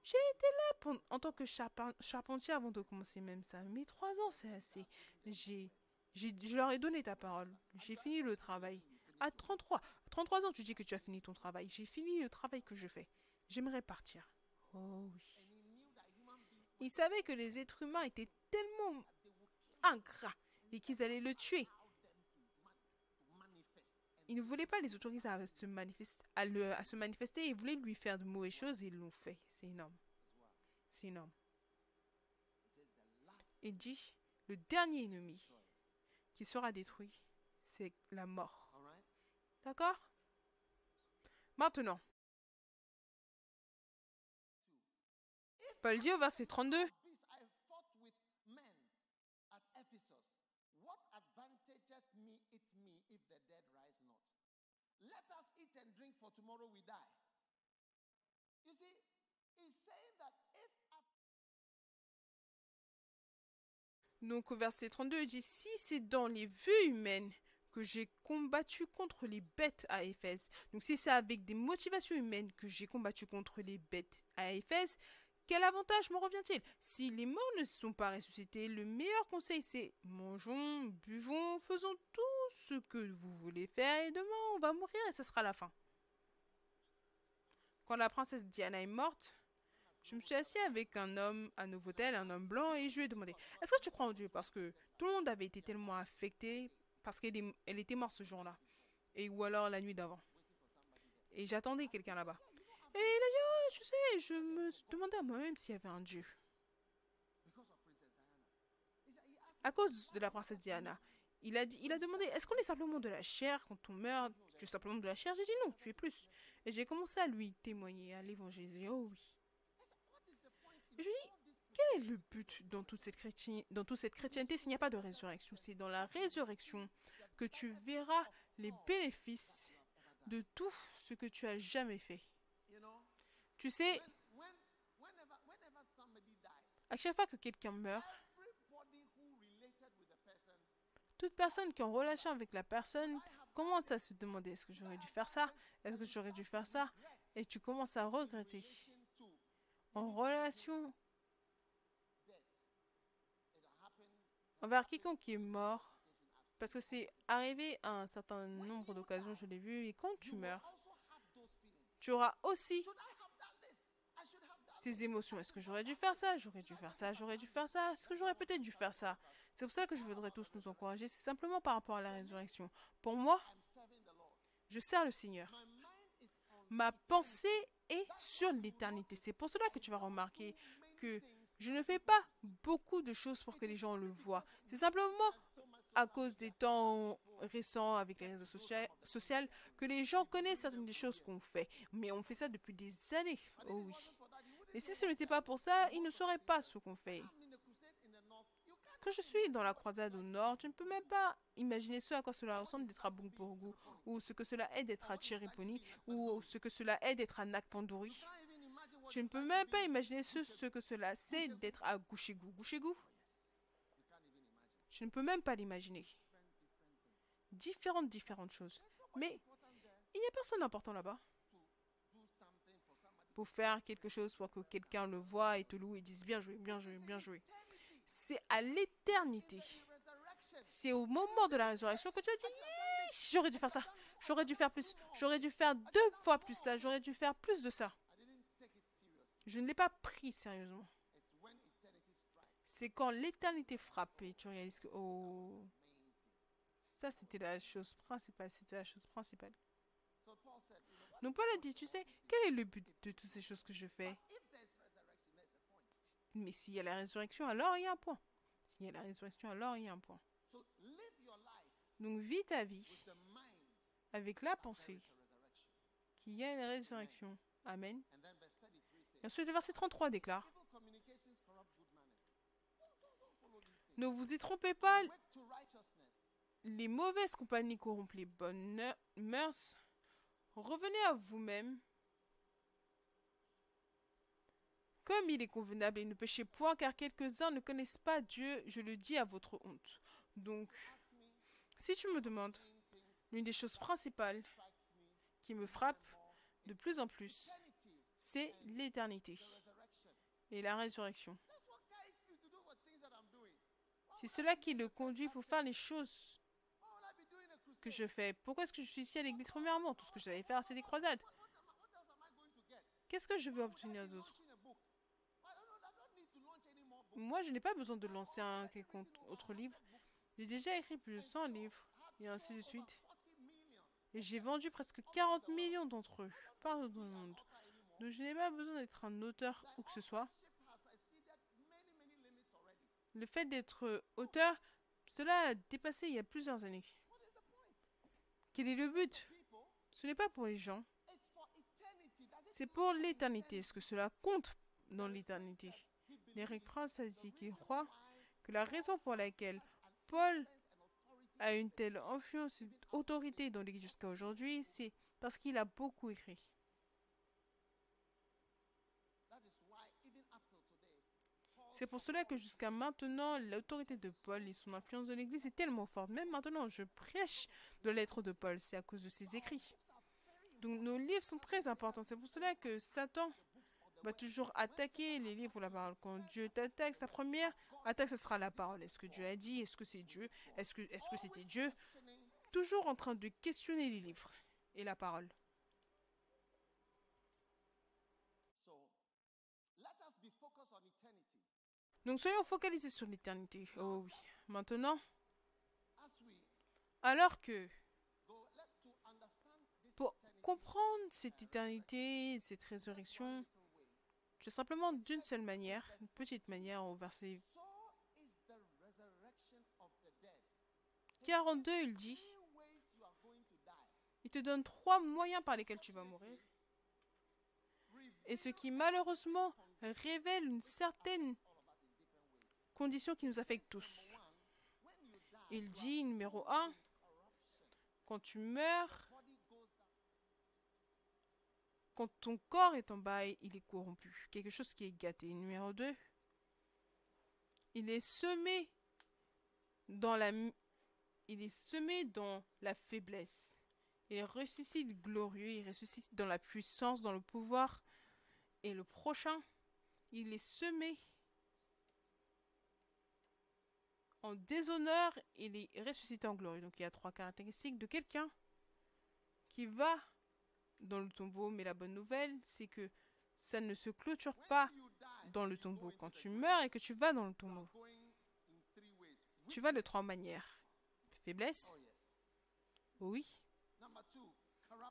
J'ai été là en tant que charpentier avant de commencer même ça. Mais trois ans, c'est assez. J'ai, je leur ai donné ta parole. J'ai fini le travail. À 33, à 33 ans, tu dis que tu as fini ton travail. J'ai fini le travail que je fais. J'aimerais partir. Oh oui. Il savait que les êtres humains étaient tellement ingrats et qu'ils allaient le tuer. Il ne voulait pas les autoriser à se, manifester, et voulait lui faire de mauvaises choses et ils l'ont fait. C'est énorme. C'est énorme. Il dit, le dernier ennemi qui sera détruit, c'est la mort. D'accord? Maintenant, Paul dit au verset 32. Donc au verset 32, il dit, si c'est dans les vues humaines que j'ai combattu contre les bêtes à Éphèse, donc si c'est avec des motivations humaines que j'ai combattu contre les bêtes à Éphèse, quel avantage me revient-il? Si les morts ne sont pas ressuscités, le meilleur conseil c'est mangeons, buvons, faisons tout ce que vous voulez faire et demain on va mourir et ce sera la fin. Quand la princesse Diana est morte, je me suis assis avec un homme à Novotel, un homme blanc, et je lui ai demandé Est-ce que tu crois en Dieu? Parce que tout le monde avait été tellement affecté parce qu'elle était morte ce jour-là. Et ou alors la nuit d'avant. Et j'attendais quelqu'un là-bas. Et il a dit tu sais, je me demandais à moi-même s'il y avait un Dieu. À cause de la princesse Diana. Il a, dit, il a demandé, est-ce qu'on est simplement de la chair quand on meurt? Tu es simplement de la chair? J'ai dit non, tu es plus. Et j'ai commencé à lui témoigner, à l'évangéliser. Oh oui. je lui ai quel est le but dans toute cette, dans toute cette chrétienté s'il n'y a pas de résurrection? C'est dans la résurrection que tu verras les bénéfices de tout ce que tu as jamais fait. Tu sais, à chaque fois que quelqu'un meurt, toute personne qui est en relation avec la personne commence à se demander est-ce que j'aurais dû faire ça? Est-ce que j'aurais dû faire ça? Et tu commences à regretter. En relation envers quiconque qui est mort, parce que c'est arrivé à un certain nombre d'occasions, je l'ai vu, et quand tu meurs, tu auras aussi ces émotions. Est-ce que j'aurais dû faire ça? J'aurais dû faire ça, j'aurais dû faire ça. Est-ce que j'aurais peut-être dû faire ça? C'est pour ça que je voudrais tous nous encourager. C'est simplement par rapport à la résurrection. Pour moi, je sers le Seigneur. Ma pensée est sur l'éternité. C'est pour cela que tu vas remarquer que je ne fais pas beaucoup de choses pour que les gens le voient. C'est simplement à cause des temps récents avec les réseaux sociaux que les gens connaissent certaines des choses qu'on fait. Mais on fait ça depuis des années. Oh oui. Mais si ce n'était pas pour ça, ils ne sauraient pas ce qu'on fait. Quand je suis dans la croisade au nord, je ne peux même pas imaginer ce à quoi cela ressemble d'être à Bungporgu, ou ce que cela est d'être à Chiriponi, ou ce que cela est d'être à Nakpanduri. Je ne peux même pas imaginer ce, ce que cela c'est d'être à Gouchegou. Gouchegou Je ne peux même pas l'imaginer. Différentes, différentes choses. Mais il n'y a personne d'important là-bas pour faire quelque chose pour que quelqu'un le voit et te loue et dise bien joué, bien joué, bien joué. C'est à l'éternité. C'est au moment de la résurrection que tu as dit j'aurais dû faire ça, j'aurais dû faire plus, j'aurais dû faire deux fois plus ça, j'aurais dû faire plus de ça. Je ne l'ai pas pris sérieusement. C'est quand l'éternité frappe tu réalises que, oh, ça c'était la chose principale, c'était la chose principale. Donc Paul a dit, tu sais, quel est le but de toutes ces choses que je fais? Mais s'il y a la résurrection, alors il y a un point. S'il y a la résurrection, alors il y a un point. Donc vis ta vie avec la pensée qu'il y a une résurrection. Amen. Ensuite, le verset 33 déclare Ne vous y trompez pas, les mauvaises compagnies corrompent les bonnes mœurs. Revenez à vous-même. Comme il est convenable et ne péchez point, car quelques-uns ne connaissent pas Dieu, je le dis à votre honte. Donc, si tu me demandes, l'une des choses principales qui me frappe de plus en plus, c'est l'éternité et la résurrection. C'est cela qui le conduit pour faire les choses que je fais. Pourquoi est-ce que je suis ici à l'église premièrement? Tout ce que j'allais faire, c'est des croisades. Qu'est-ce que je veux obtenir d'autre? Moi, je n'ai pas besoin de lancer un autre livre. J'ai déjà écrit plus de 100 livres et ainsi de suite. Et j'ai vendu presque 40 millions d'entre eux partout dans le monde. Donc je n'ai pas besoin d'être un auteur ou que ce soit. Le fait d'être auteur, cela a dépassé il y a plusieurs années. Quel est le but? Ce n'est pas pour les gens. C'est pour l'éternité. Est-ce que cela compte dans l'éternité? Eric Prince a dit qu'il croit que la raison pour laquelle Paul a une telle influence et autorité dans l'Église jusqu'à aujourd'hui, c'est parce qu'il a beaucoup écrit. C'est pour cela que jusqu'à maintenant, l'autorité de Paul et son influence dans l'Église est tellement forte. Même maintenant, je prêche de lettres de Paul, c'est à cause de ses écrits. Donc nos livres sont très importants. C'est pour cela que Satan va toujours attaquer les livres ou la parole. Quand Dieu t'attaque, sa première attaque, ce sera la parole. Est-ce que Dieu a dit? Est-ce que c'est Dieu? Est-ce que est-ce que c'était Dieu? Toujours en train de questionner les livres et la parole. Donc soyons focalisés sur l'éternité. Oh oui. Maintenant, alors que pour comprendre cette éternité, cette résurrection, c'est simplement d'une seule manière, une petite manière au verset 42, il dit, il te donne trois moyens par lesquels tu vas mourir. Et ce qui malheureusement révèle une certaine condition qui nous affecte tous. Il dit, numéro un, quand tu meurs, quand ton corps est en bail, il est corrompu. Quelque chose qui est gâté. Numéro 2, il est semé dans la il est semé dans la faiblesse. Il ressuscite glorieux, il ressuscite dans la puissance, dans le pouvoir. Et le prochain, il est semé en déshonneur, il est ressuscité en gloire. Donc il y a trois caractéristiques de quelqu'un qui va dans le tombeau. Mais la bonne nouvelle, c'est que ça ne se clôture pas dans le tombeau. Quand tu meurs et que tu vas dans le tombeau, tu vas de trois manières. Faiblesse. Oui.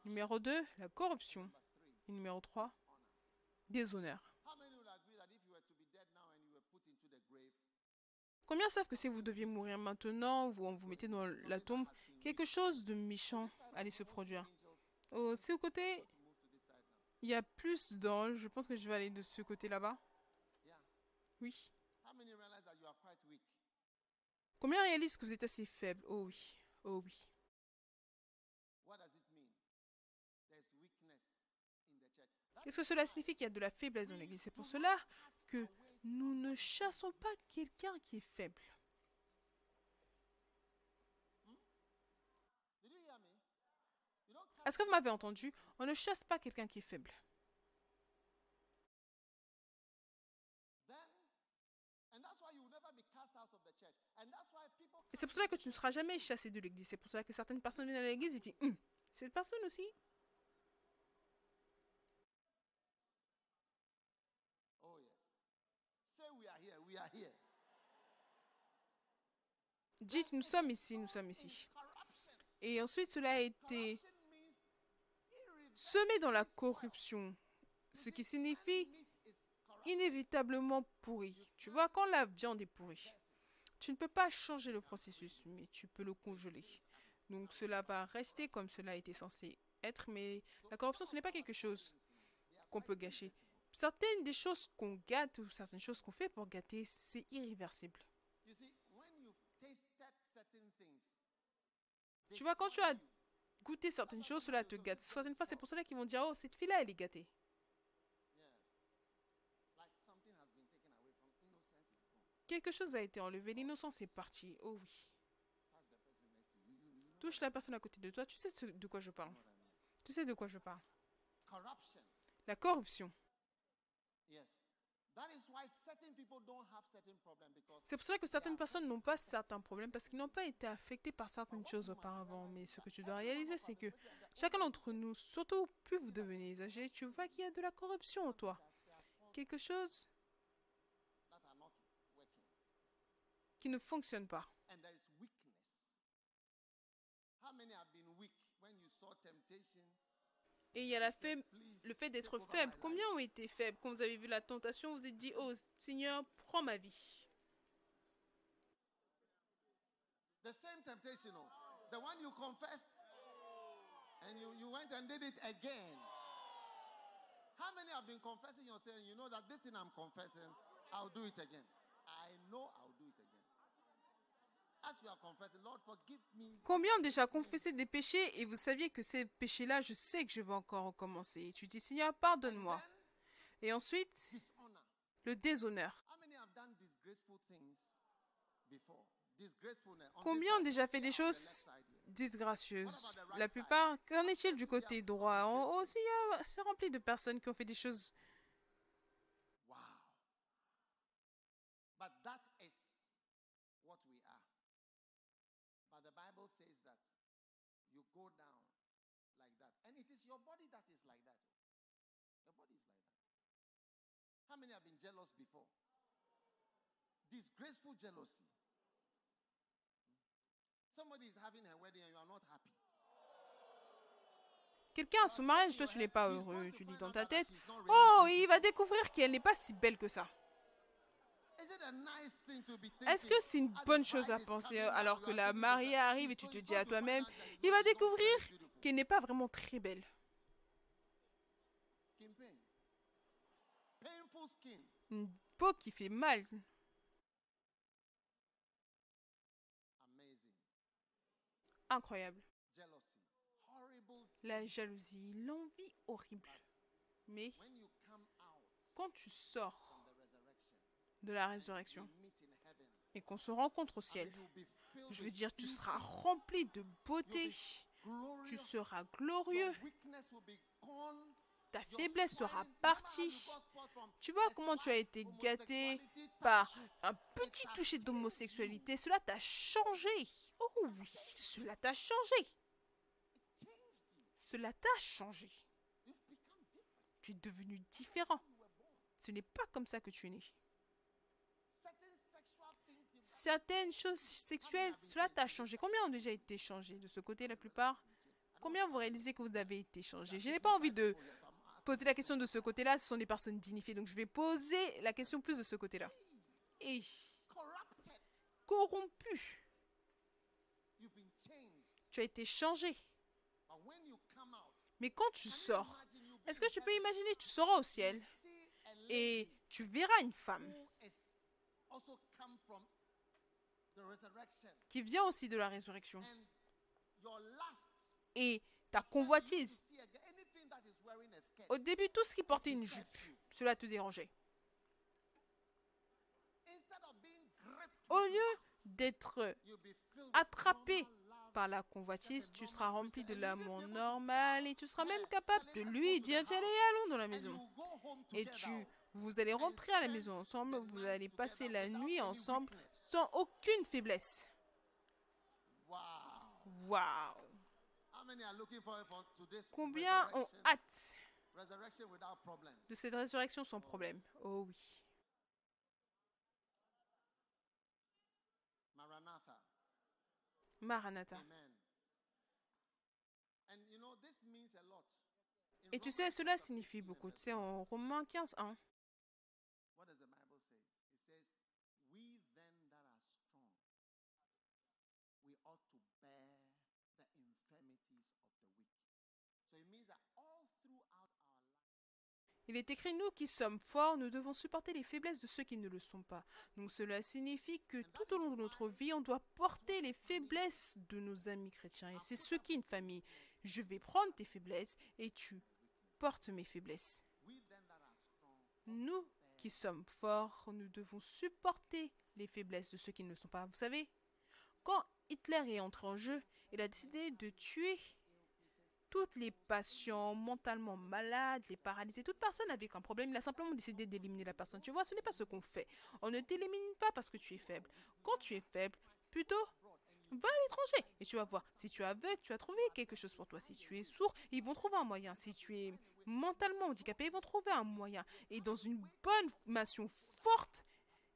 Numéro 2, la corruption. Et numéro 3, déshonneur. Combien savent que si vous deviez mourir maintenant ou on vous mettez dans la tombe, quelque chose de méchant allait se produire? Oh, c'est au côté. Il y a plus d'anges. Je pense que je vais aller de ce côté là-bas. Oui. Combien réalisent que vous êtes assez faible? Oh oui. Oh oui. Qu'est-ce que cela signifie qu'il y a de la faiblesse dans l'Église? C'est pour cela que nous ne chassons pas quelqu'un qui est faible. Est-ce que vous m'avez entendu? On ne chasse pas quelqu'un qui est faible. Et c'est pour cela que tu ne seras jamais chassé de l'église. C'est pour cela que certaines personnes viennent à l'église et disent hum, Cette personne aussi, Dites Nous sommes ici, nous sommes ici. Et ensuite, cela a été semé dans la corruption. Ce qui signifie inévitablement pourri. Tu vois, quand la viande est pourrie, tu ne peux pas changer le processus, mais tu peux le congeler. Donc cela va rester comme cela était censé être, mais la corruption, ce n'est pas quelque chose qu'on peut gâcher. Certaines des choses qu'on gâte ou certaines choses qu'on fait pour gâter, c'est irréversible. You see, when you've tasted certain things, Tu vois, quand tu as goûté certaines choses, cela te gâte. Certaines fois, c'est pour cela qu'ils vont dire, oh, cette fille-là, elle est gâtée. Quelque chose a été enlevé, l'innocence est partie. Oh oui. Touche la personne à côté de toi, tu sais de quoi je parle. Tu sais de quoi je parle. La corruption. Yes. That is why certain people don't have certain problems because C'est pour cela que certaines personnes n'ont pas certains problèmes parce qu'ils n'ont pas été affectés par certaines choses auparavant. Mais ce que tu dois réaliser, c'est que chacun d'entre nous, surtout plus vous devenez âgé, tu vois qu'il y a de la corruption en toi. Quelque chose qui ne fonctionne pas. Et il y a la faible- le fait d'être faible. Combien ont été faibles Quand vous avez vu la tentation, vous vous êtes dit, oh Seigneur, prends ma vie. The same temptation, oh, the one you confessed and you, you went and did it again. How many have been confessing yourself? You know that this thing I'm confessing, I'll do it again? I know I'll do it again. As you are confessing, Lord, forgive me. Combien ont déjà confessé des péchés et vous saviez que ces péchés-là, je sais que je vais encore recommencer. Et tu dis, Seigneur, pardonne-moi. Et ensuite, le déshonneur. On Combien ont déjà fait des on choses disgracieuses? La plupart, qu'en est-il du côté droit? Oh, aussi, il y a- c'est rempli de personnes qui ont fait des choses. Wow. But that is what we are. But the Bible says that you go down like that. And it is your body that is like that. Your body is like that. How many have been jealous before? Disgraceful jealousy. Somebody is having a wedding and you are not happy. Quelqu'un a son mariage, toi tu n'es pas heureux. Tu dis dans ta tête, oh, il va découvrir qu'elle n'est pas si belle que ça. Est-ce que c'est une bonne chose à penser alors que la mariée arrive et tu te dis à to toi-même, il va découvrir qu'elle n'est pas vraiment très belle. Une peau qui fait mal. Incroyable. La jalousie, l'envie horrible. Mais quand tu sors de la résurrection et qu'on se rencontre au ciel, je veux dire, tu seras rempli de beauté. Tu seras glorieux. Ta faiblesse sera partie. Tu vois comment tu as été gâté par un petit toucher d'homosexualité. Cela t'a changé. Oh oui, cela t'a changé. Cela t'a changé. Tu es devenu différent. Ce n'est pas comme ça que tu es né. Certaines choses sexuelles, cela t'a changé. Combien ont déjà été changés de ce côté, la plupart? Combien vous réalisez que vous avez été changé Je n'ai pas envie de poser la question de ce côté-là. Ce sont des personnes dignifiées. Donc je vais poser la question plus de ce côté-là. Et corrompu. Tu as été changé. Mais quand tu sors, est-ce que tu peux imaginer, tu seras au ciel et tu verras une femme qui vient aussi de la résurrection. Et ta convoitise, see again, anything that is wearing a skirt, au début, tout ce qui portait une jupe, cela te dérangeait. Au lieu d'être attrapé par la convoitise, tu seras rempli de l'amour normal et tu seras même capable de lui dire tiens, allez, allons dans la maison. Et tu, vous allez rentrer à la maison ensemble, vous allez passer la nuit ensemble sans aucune faiblesse. Waouh Combien ont hâte? De cette résurrection sans problème Oh oui. Maranatha. Et tu sais, cela signifie 15 beaucoup. Tu sais, en Romains 15, 1, What does the Bible say? It says, We then that are strong, we ought to bear the infirmities of the weak. So it means that all throughout our life, il est écrit, nous qui sommes forts, nous devons supporter les faiblesses de ceux qui ne le sont pas. Donc cela signifie que tout au long de notre vie, on doit porter les faiblesses de nos amis chrétiens. Et c'est ce qui est une famille. Je vais prendre tes faiblesses et tu portes mes faiblesses. Nous qui sommes forts, nous devons supporter les faiblesses de ceux qui ne le sont pas. Vous savez, quand Hitler est entré en jeu, il a décidé de tuer toutes les patients mentalement malades, les paralysés, toute personne avec un problème. Il a simplement décidé d'éliminer la personne. Tu vois, ce n'est pas ce qu'on fait. On ne t'élimine pas parce que tu es faible. Quand tu es faible, plutôt, va à l'étranger. Et tu vas voir, si tu es aveugle, tu as trouvé quelque chose pour toi. Si tu es sourd, ils vont trouver un moyen. Si tu es mentalement handicapé, ils vont trouver un moyen. Et dans une bonne nation forte,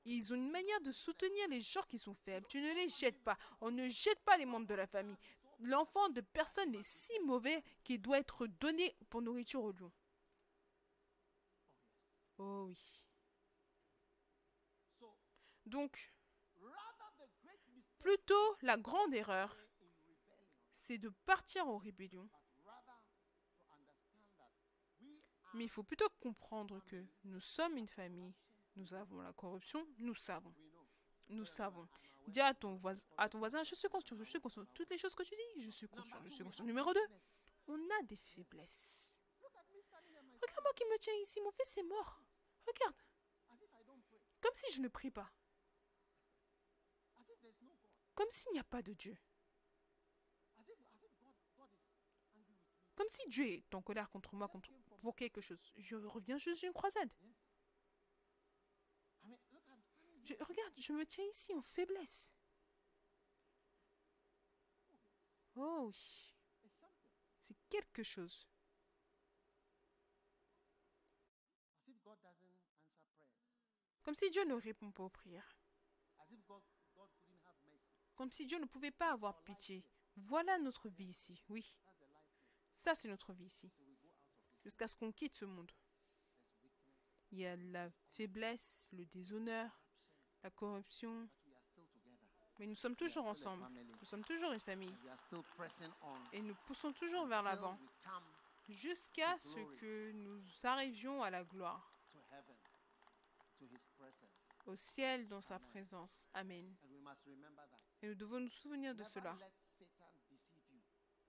ils ont une manière de soutenir les gens qui sont faibles. Tu ne les jettes pas. On ne jette pas les membres de la famille. L'enfant de personne est si mauvais qu'il doit être donné pour nourriture au lion. Oh oui. Donc, plutôt la grande erreur, c'est de partir en rébellion. Mais il faut plutôt comprendre que nous sommes une famille. Nous avons la corruption, nous savons. Nous savons. Dis à ton, voisin, à ton voisin, je suis conscient, je suis conscient. Toutes les choses que tu dis, je suis conscient, je suis conscient. Numéro 2, on a des faiblesses. Regarde-moi qui me tient ici, mon fils est mort. Regarde, comme si je ne prie pas. Comme s'il n'y a pas de Dieu. Comme si Dieu est en colère contre moi contre, pour quelque chose. Je reviens juste d'une croisade. Yes. I mean, look, I'm standing Je, regarde, je me tiens ici en faiblesse. Oh oui, c'est quelque chose. Comme si Dieu ne répond pas aux prières. Comme si Dieu ne pouvait pas avoir pitié. Voilà notre vie ici, oui. Ça, c'est notre vie ici. Jusqu'à ce qu'on quitte ce monde. Il y a la faiblesse, le déshonneur, la corruption. Mais nous sommes toujours ensemble. Nous sommes toujours une famille. Et nous poussons toujours vers l'avant. Jusqu'à ce que nous arrivions à la gloire. Au ciel, dans sa présence. Amen. Et nous devons nous souvenir de cela.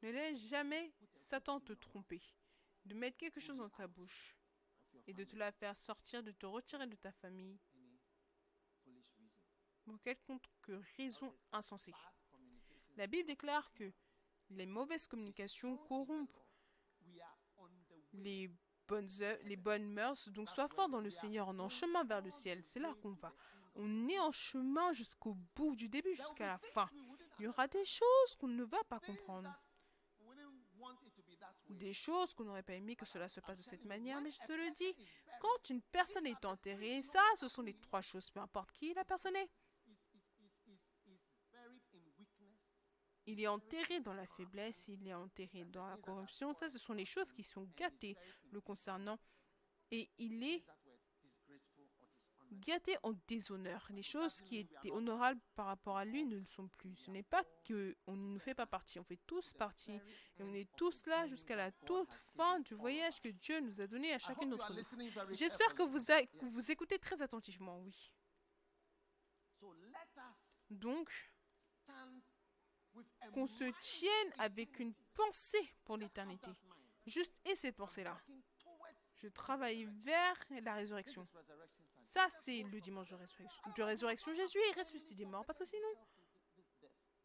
Ne laisse jamais Satan te tromper. De mettre quelque chose dans ta bouche. Et de te la faire sortir, de te retirer de ta famille. Pour quelconque raison insensée. La Bible déclare que les mauvaises communications corrompent les bonnes, les bonnes mœurs. Donc sois fort dans le Seigneur, on est en chemin vers le ciel. C'est là qu'on va. On est en chemin jusqu'au bout, du début jusqu'à la fin. Il y aura des choses qu'on ne va pas comprendre. Des choses qu'on n'aurait pas aimé que cela se passe de cette manière. Mais je te le dis, quand une personne est enterrée, ça, ce sont les trois choses. Peu importe qui la personne est. Is, is, is, is, is buried in weakness. Il est enterré dans la faiblesse, il est enterré dans la corruption. Ça, ce sont les choses qui sont gâtées le concernant. Et il est gâté en déshonneur. Les choses qui étaient honorables par rapport à lui ne le sont plus. Ce n'est pas que on ne fait pas partie, on fait tous partie. Et on est tous là jusqu'à la toute fin du voyage que Dieu nous a donné à chacune d'entre nous. J'espère que vous, que vous écoutez très attentivement, oui. Donc, qu'on se tienne avec une pensée pour l'éternité. Juste et cette pensée-là. Je travaille vers la résurrection. Ça, c'est le dimanche de résurrection. De résurrection, Jésus est ressuscité des morts parce que sinon,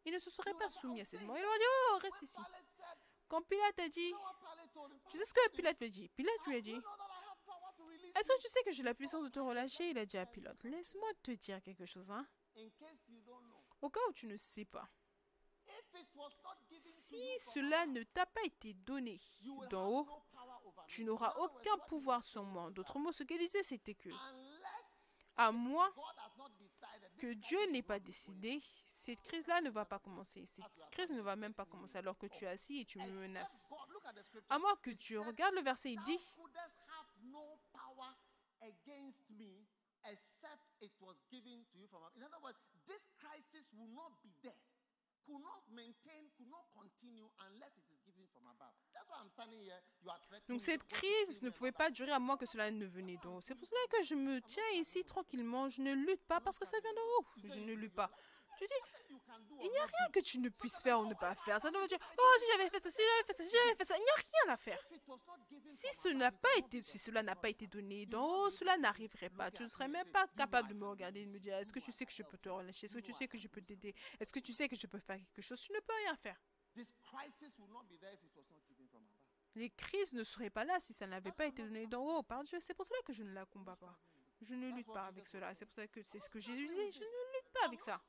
il ne se serait pas soumis à cette mort. Il aurait dit Oh, reste ici. Quand Pilate a dit? Tu sais ce que Pilate lui a dit? Pilate lui a dit Est-ce que tu sais que j'ai la puissance de te relâcher? Il a dit à Pilate Laisse-moi te dire quelque chose, hein. Au cas où tu ne sais pas, Si cela ne t'a pas été donné d'en haut, tu n'auras aucun pouvoir sur moi. D'autres mots, ce qu'elle disait, c'était que, à decided, que Dieu n'ait pas décidé, cette crise-là ne va pas commencer. Cette crise ne va même pas commencer alors que tu es assis et tu me menaces. À moins que said, regardes le verset, il dit. In other words, this crisis will not be there, could not maintain, could not continue unless it is given from above. That's why I'm standing here. You are threatening Donc cette crise ne pouvait pas durer à moins que cela ne venait d'en haut. C'est pour cela que je me tiens ici tranquillement. Je ne lutte pas parce que ça vient d'en haut. Je ne lutte pas. Tu dis, il n'y a not rien que tu ne puisses faire ou ne pas faire. Ça ne veut dire, oh, si j'avais fait ça, si j'avais fait ça, si j'avais fait ça, il n'y a rien à faire. If it was not given Si ce n'a pas été, si cela n'a pas été donné d'en haut, cela n'arriverait pas. Tu ne serais même pas capable de me regarder et de me dire, est-ce que tu sais que je peux te relâcher? Est-ce que tu sais que je peux t'aider? Est-ce que tu sais que je peux faire quelque chose? Tu ne peux rien faire. This crisis will not be there if it was not given from above. Les crises ne seraient pas là si ça n'avait pas été donné d'en haut par Dieu. C'est pour cela que je ne la combats pas. Je ne lutte pas avec cela. C'est pour ça que c'est ce que Jésus dit. Je ne pas avec ça.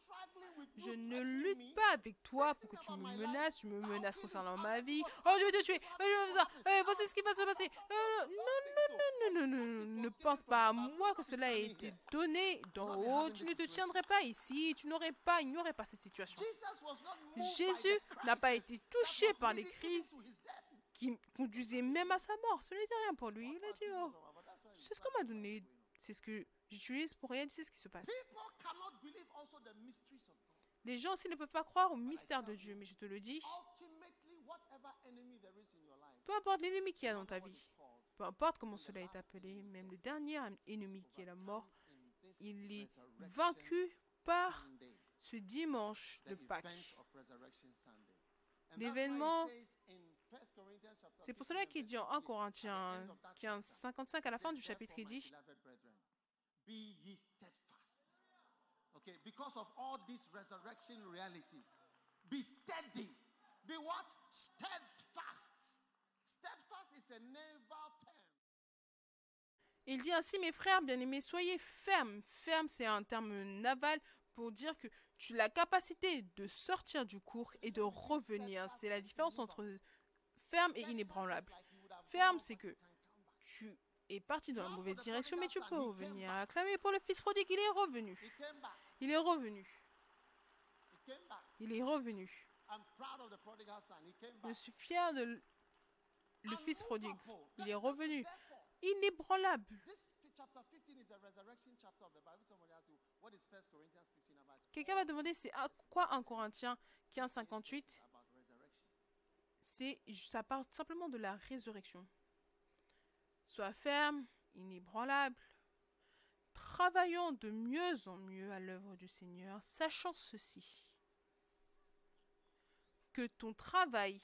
Je ne lutte pas avec toi pour que tu me menaces. Tu me menaces concernant ma vie. Oh, je vais te tuer. Oh, je vais faire ça. Eh, voici ce qui va se passer. Euh, non, non, non, non, non, non. Ne pense pas à moi que cela ait été donné d'en haut. Tu ne te tiendrais pas ici. Tu n'aurais pas, il n'y aurait pas cette situation. Jésus n'a pas été touché par les crises qui conduisait même à sa mort. Ce n'était rien pour lui. Il a dit, oh, c'est ce qu'on m'a donné. C'est ce que j'utilise pour réaliser ce qui se passe. Les gens aussi ne peuvent pas croire au mystère de Dieu, mais je te le dis, peu importe l'ennemi qu'il y a dans ta vie, peu importe comment cela est appelé, même le dernier ennemi qui est la mort, il est vaincu par ce dimanche de Pâques. L'événement- it says in 1 Corinthians chapter C'est pour 15 cela qu'il dit en 1 58, at the Corinthiens end of that 15, chapter, 55 à la fin du chapitre, il "Therefore, my dit be ye steadfast. Okay, because of all these resurrection realities, be steady. Be what? Steadfast. Steadfast is a naval term. Il dit ainsi, mes frères bien-aimés, soyez fermes. Ferme, c'est un terme naval pour dire que tu as la capacité de sortir du cours et de revenir. C'est la différence entre ferme et inébranlable. Ferme, c'est que tu es parti dans la mauvaise direction, mais tu peux revenir. Acclamer pour le fils prodigue, il est revenu. Il est revenu. Il est revenu. Je suis fier de le fils prodigue. Il est revenu. Inébranlable. This fi- chapter 15 is a resurrection chapter of the Bible. Somebody asks you, what is 1 Corinthians 15 about? Quelqu'un va demander c'est à quoi 1 Corinthiens 15, 58 About resurrection. c'est ça parle simplement de la résurrection. Sois ferme, inébranlable. Travaillons de mieux en mieux à l'œuvre du Seigneur, sachant ceci que ton travail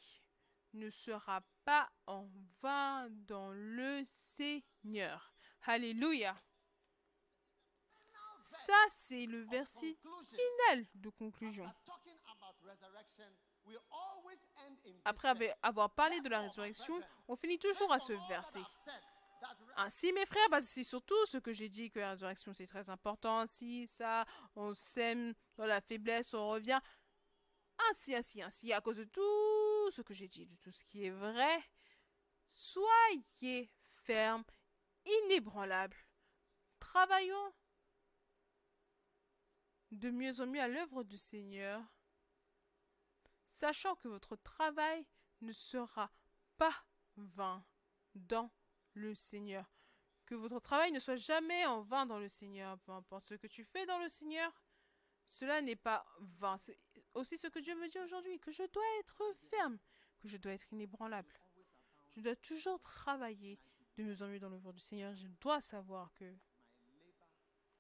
ne sera pas en vain dans le Seigneur. Alléluia. Ça, c'est le verset final de conclusion. Après avoir parlé de la résurrection, on finit toujours à ce verset. Ainsi, mes frères, bah, c'est surtout ce que j'ai dit que la résurrection c'est très important. Ainsi, ça, on sème dans la faiblesse, on revient. Ainsi, ainsi, ainsi, à cause de tout ce que j'ai dit, de tout ce qui est vrai, soyez fermes, inébranlables. Travaillons de mieux en mieux à l'œuvre du Seigneur, sachant que votre travail ne sera pas vain dans le Seigneur. Que votre travail ne soit jamais en vain dans le Seigneur. Peu ce que tu fais dans le Seigneur, cela n'est pas vain. C'est aussi ce que Dieu me dit aujourd'hui, que je dois être ferme, que je dois être inébranlable. Je dois toujours travailler de mieux en mieux dans l'œuvre du Seigneur. Je dois savoir que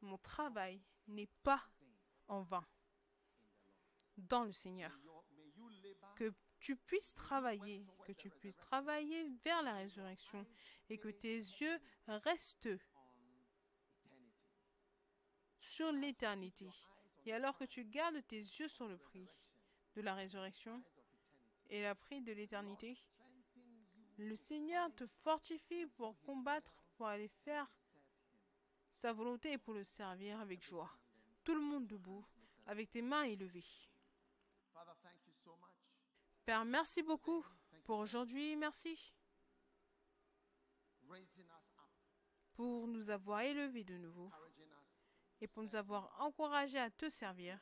mon travail n'est pas en vain dans le Seigneur. Que puisses travailler, que tu puisses travailler vers la résurrection et que tes yeux restent sur l'éternité. Et alors que tu gardes tes yeux sur le prix de la résurrection et la prix de l'éternité, le Seigneur te fortifie pour combattre, pour aller faire sa volonté et pour le servir avec joie. Tout le monde debout, avec tes mains élevées. Father, thank you so Père, merci beaucoup pour aujourd'hui. Merci pour nous avoir élevés de nouveau et pour nous avoir encouragés à te servir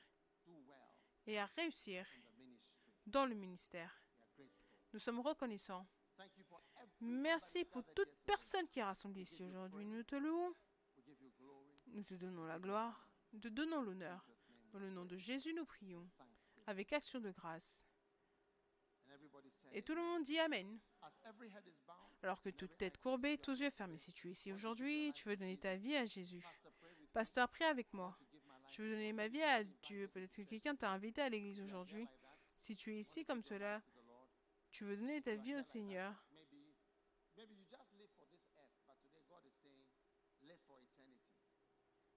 et à réussir dans le ministère. Nous sommes reconnaissants. Merci pour toute personne qui est rassemblée ici aujourd'hui. Nous te louons, nous te donnons la gloire, nous te donnons l'honneur. Dans le nom de Jésus, nous prions avec action de grâce. Et tout le monde dit Amen. Alors que toute tête courbée, tous yeux fermés. Si tu es ici aujourd'hui, tu veux donner ta vie à Jésus. Pasteur, prie avec moi. Je veux donner ma vie à Dieu. Peut-être que quelqu'un t'a invité à l'église aujourd'hui. Si tu es ici comme cela, tu veux donner ta vie au Seigneur.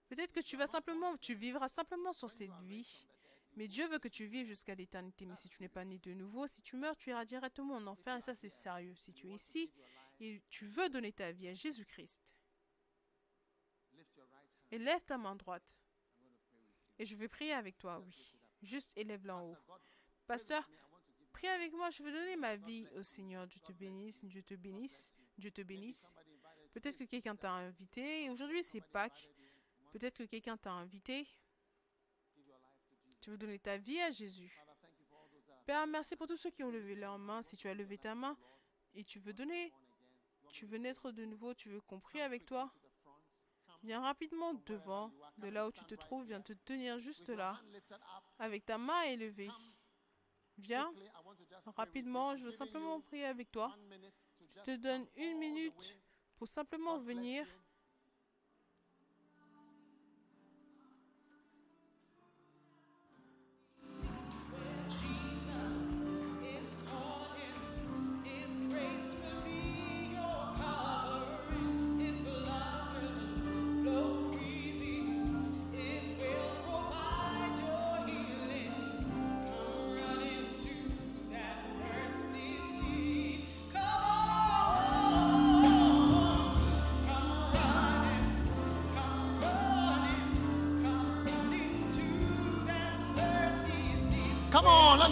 Peut-être que tu vas simplement, tu vivras simplement sur cette vie. Mais Dieu veut que tu vives jusqu'à l'éternité. Mais si tu n'es pas né de nouveau, si tu meurs, tu iras directement en enfer. Et ça, c'est sérieux. Si tu es ici et tu veux donner ta vie à Jésus-Christ, Lift your right hand. et lève ta main droite. Et je vais prier avec toi, oui. Juste élève-la en haut. Pasteur, prie avec moi. Je veux donner ma vie au Seigneur. Dieu te bénisse, Dieu te bénisse, Dieu te bénisse. Peut-être que quelqu'un t'a invité. Aujourd'hui, c'est Pâques. Peut-être que quelqu'un t'a invité. give your life to Jesus. Tu veux donner ta vie à Jésus. Père, merci pour tous ceux qui ont levé leur main. Si tu as levé ta main et tu veux donner, tu veux naître de nouveau, tu veux qu'on prie avec toi, viens rapidement devant, de là où tu te trouves, viens te tenir juste là, avec ta main élevée. Viens rapidement, je veux simplement prier avec toi. Je te donne une minute pour simplement venir.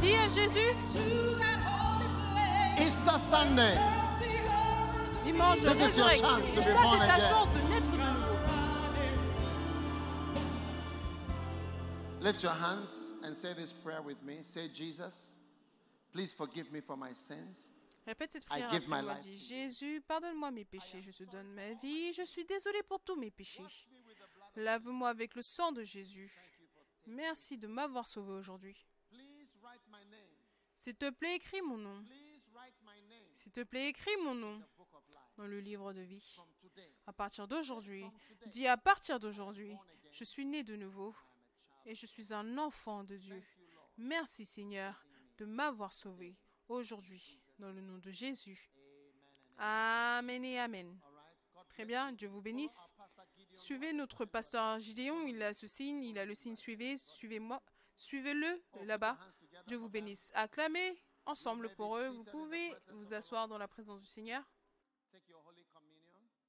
vie à Jésus. Easter Sunday. Dimanche de résurrection. Ça, c'est ta chance de naître de nouveau. Lift your hands and say this prayer with me. Say, Jesus, please forgive me for my sins. Répète cette I prière my moi. life Dis Jésus, pardonne-moi mes péchés. Je te donne ma vie. Je suis désolé pour tous mes péchés. Lave-moi avec le sang de Jésus. Merci de m'avoir sauvé aujourd'hui. Please write my name. S'il te plaît, écris mon nom. S'il te plaît, écris mon nom dans le livre de vie. À partir d'aujourd'hui, dis à partir d'aujourd'hui, je suis né de nouveau et je suis un enfant de Dieu. Merci Seigneur de m'avoir sauvé aujourd'hui dans le nom de Jésus. Amen et Amen. Très bien, Dieu vous bénisse. Suivez notre pasteur Gideon, il a ce signe, il a le signe suivez, suivez-moi, suivez-le là-bas. Dieu vous bénisse. Acclamez ensemble pour eux. Vous pouvez vous asseoir dans la présence du Seigneur.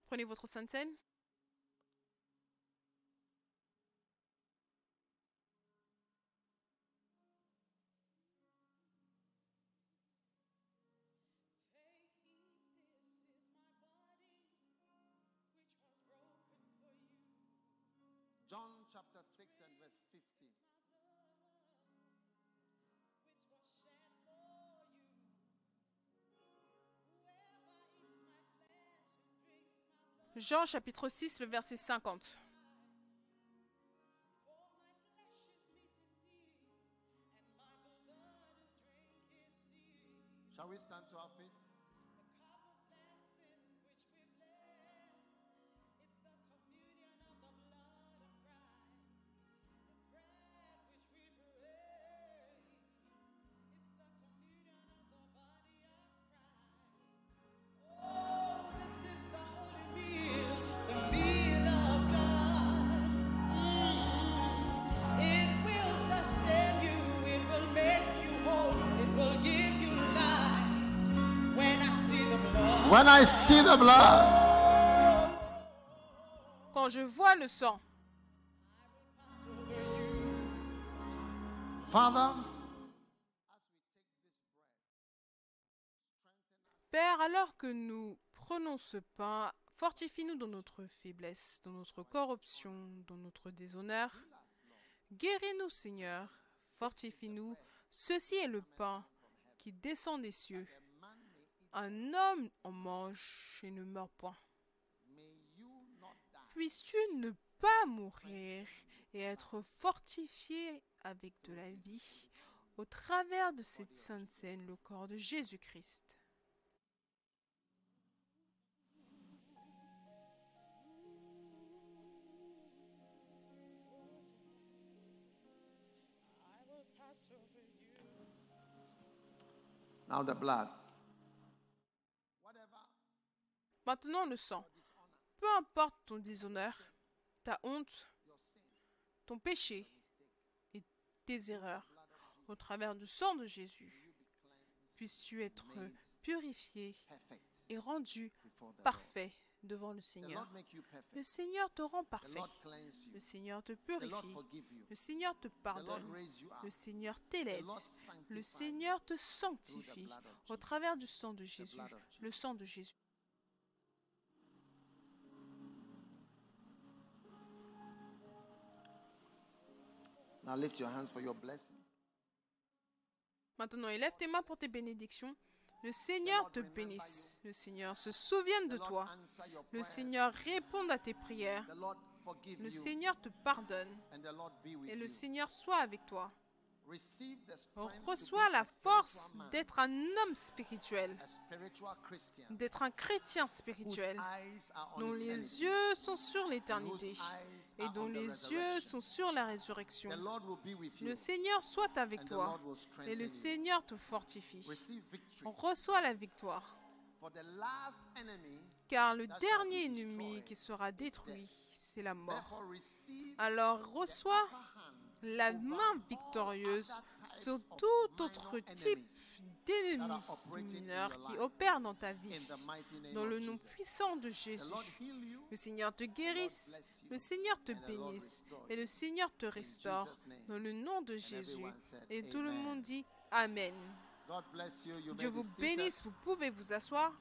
Prenez votre Sainte Seine. Jean chapitre 6, le verset 50. I see the blood, Quand je vois le sang, Father, Père, alors que nous prenons ce pain, fortifie-nous dans notre faiblesse, dans notre corruption, dans notre déshonneur. Guéris-nous, Seigneur. Fortifie-nous. Ceci est le pain qui descend des cieux. Un homme en mange et ne meurt point. Puisses-tu ne pas mourir et être fortifié avec de la vie au travers de cette sainte scène, le corps de Jésus-Christ? Maintenant le sang. Peu importe ton déshonneur, ta honte, ton péché et tes erreurs, au travers du sang de Jésus, puisses-tu être purifié et rendu parfait devant le Seigneur. Le Seigneur te rend parfait. Le Seigneur te purifie. Le Seigneur te pardonne. Le Seigneur t'élève. Le. Seigneur te sanctifie au travers du sang de Jésus. Le sang de Jésus. Now lift your hands for your blessing. Maintenant, élève tes mains pour tes bénédictions. Le Seigneur te bénisse. Le Seigneur se souvienne de toi. Le. Seigneur réponde à tes prières. Le. Seigneur te pardonne. Et le. Seigneur soit avec toi. Reçois la force d'être un homme spirituel, d'être un chrétien spirituel, dont les yeux sont sur l'éternité et are dont les yeux sont sur la résurrection. Le Seigneur soit avec toi et le. Seigneur te fortifie. On reçoit la victoire, car le dernier ennemi qui sera détruit, c'est la mort. Alors reçois la main victorieuse sur tout autre type d'ennemis qui opèrent dans ta vie. Dans le nom puissant de Jésus. Le Seigneur te guérisse, le Seigneur te bénisse. et le Seigneur te restaure. Dans le nom de Jésus. Et tout le monde dit Amen. Dieu vous bénisse, vous pouvez vous asseoir.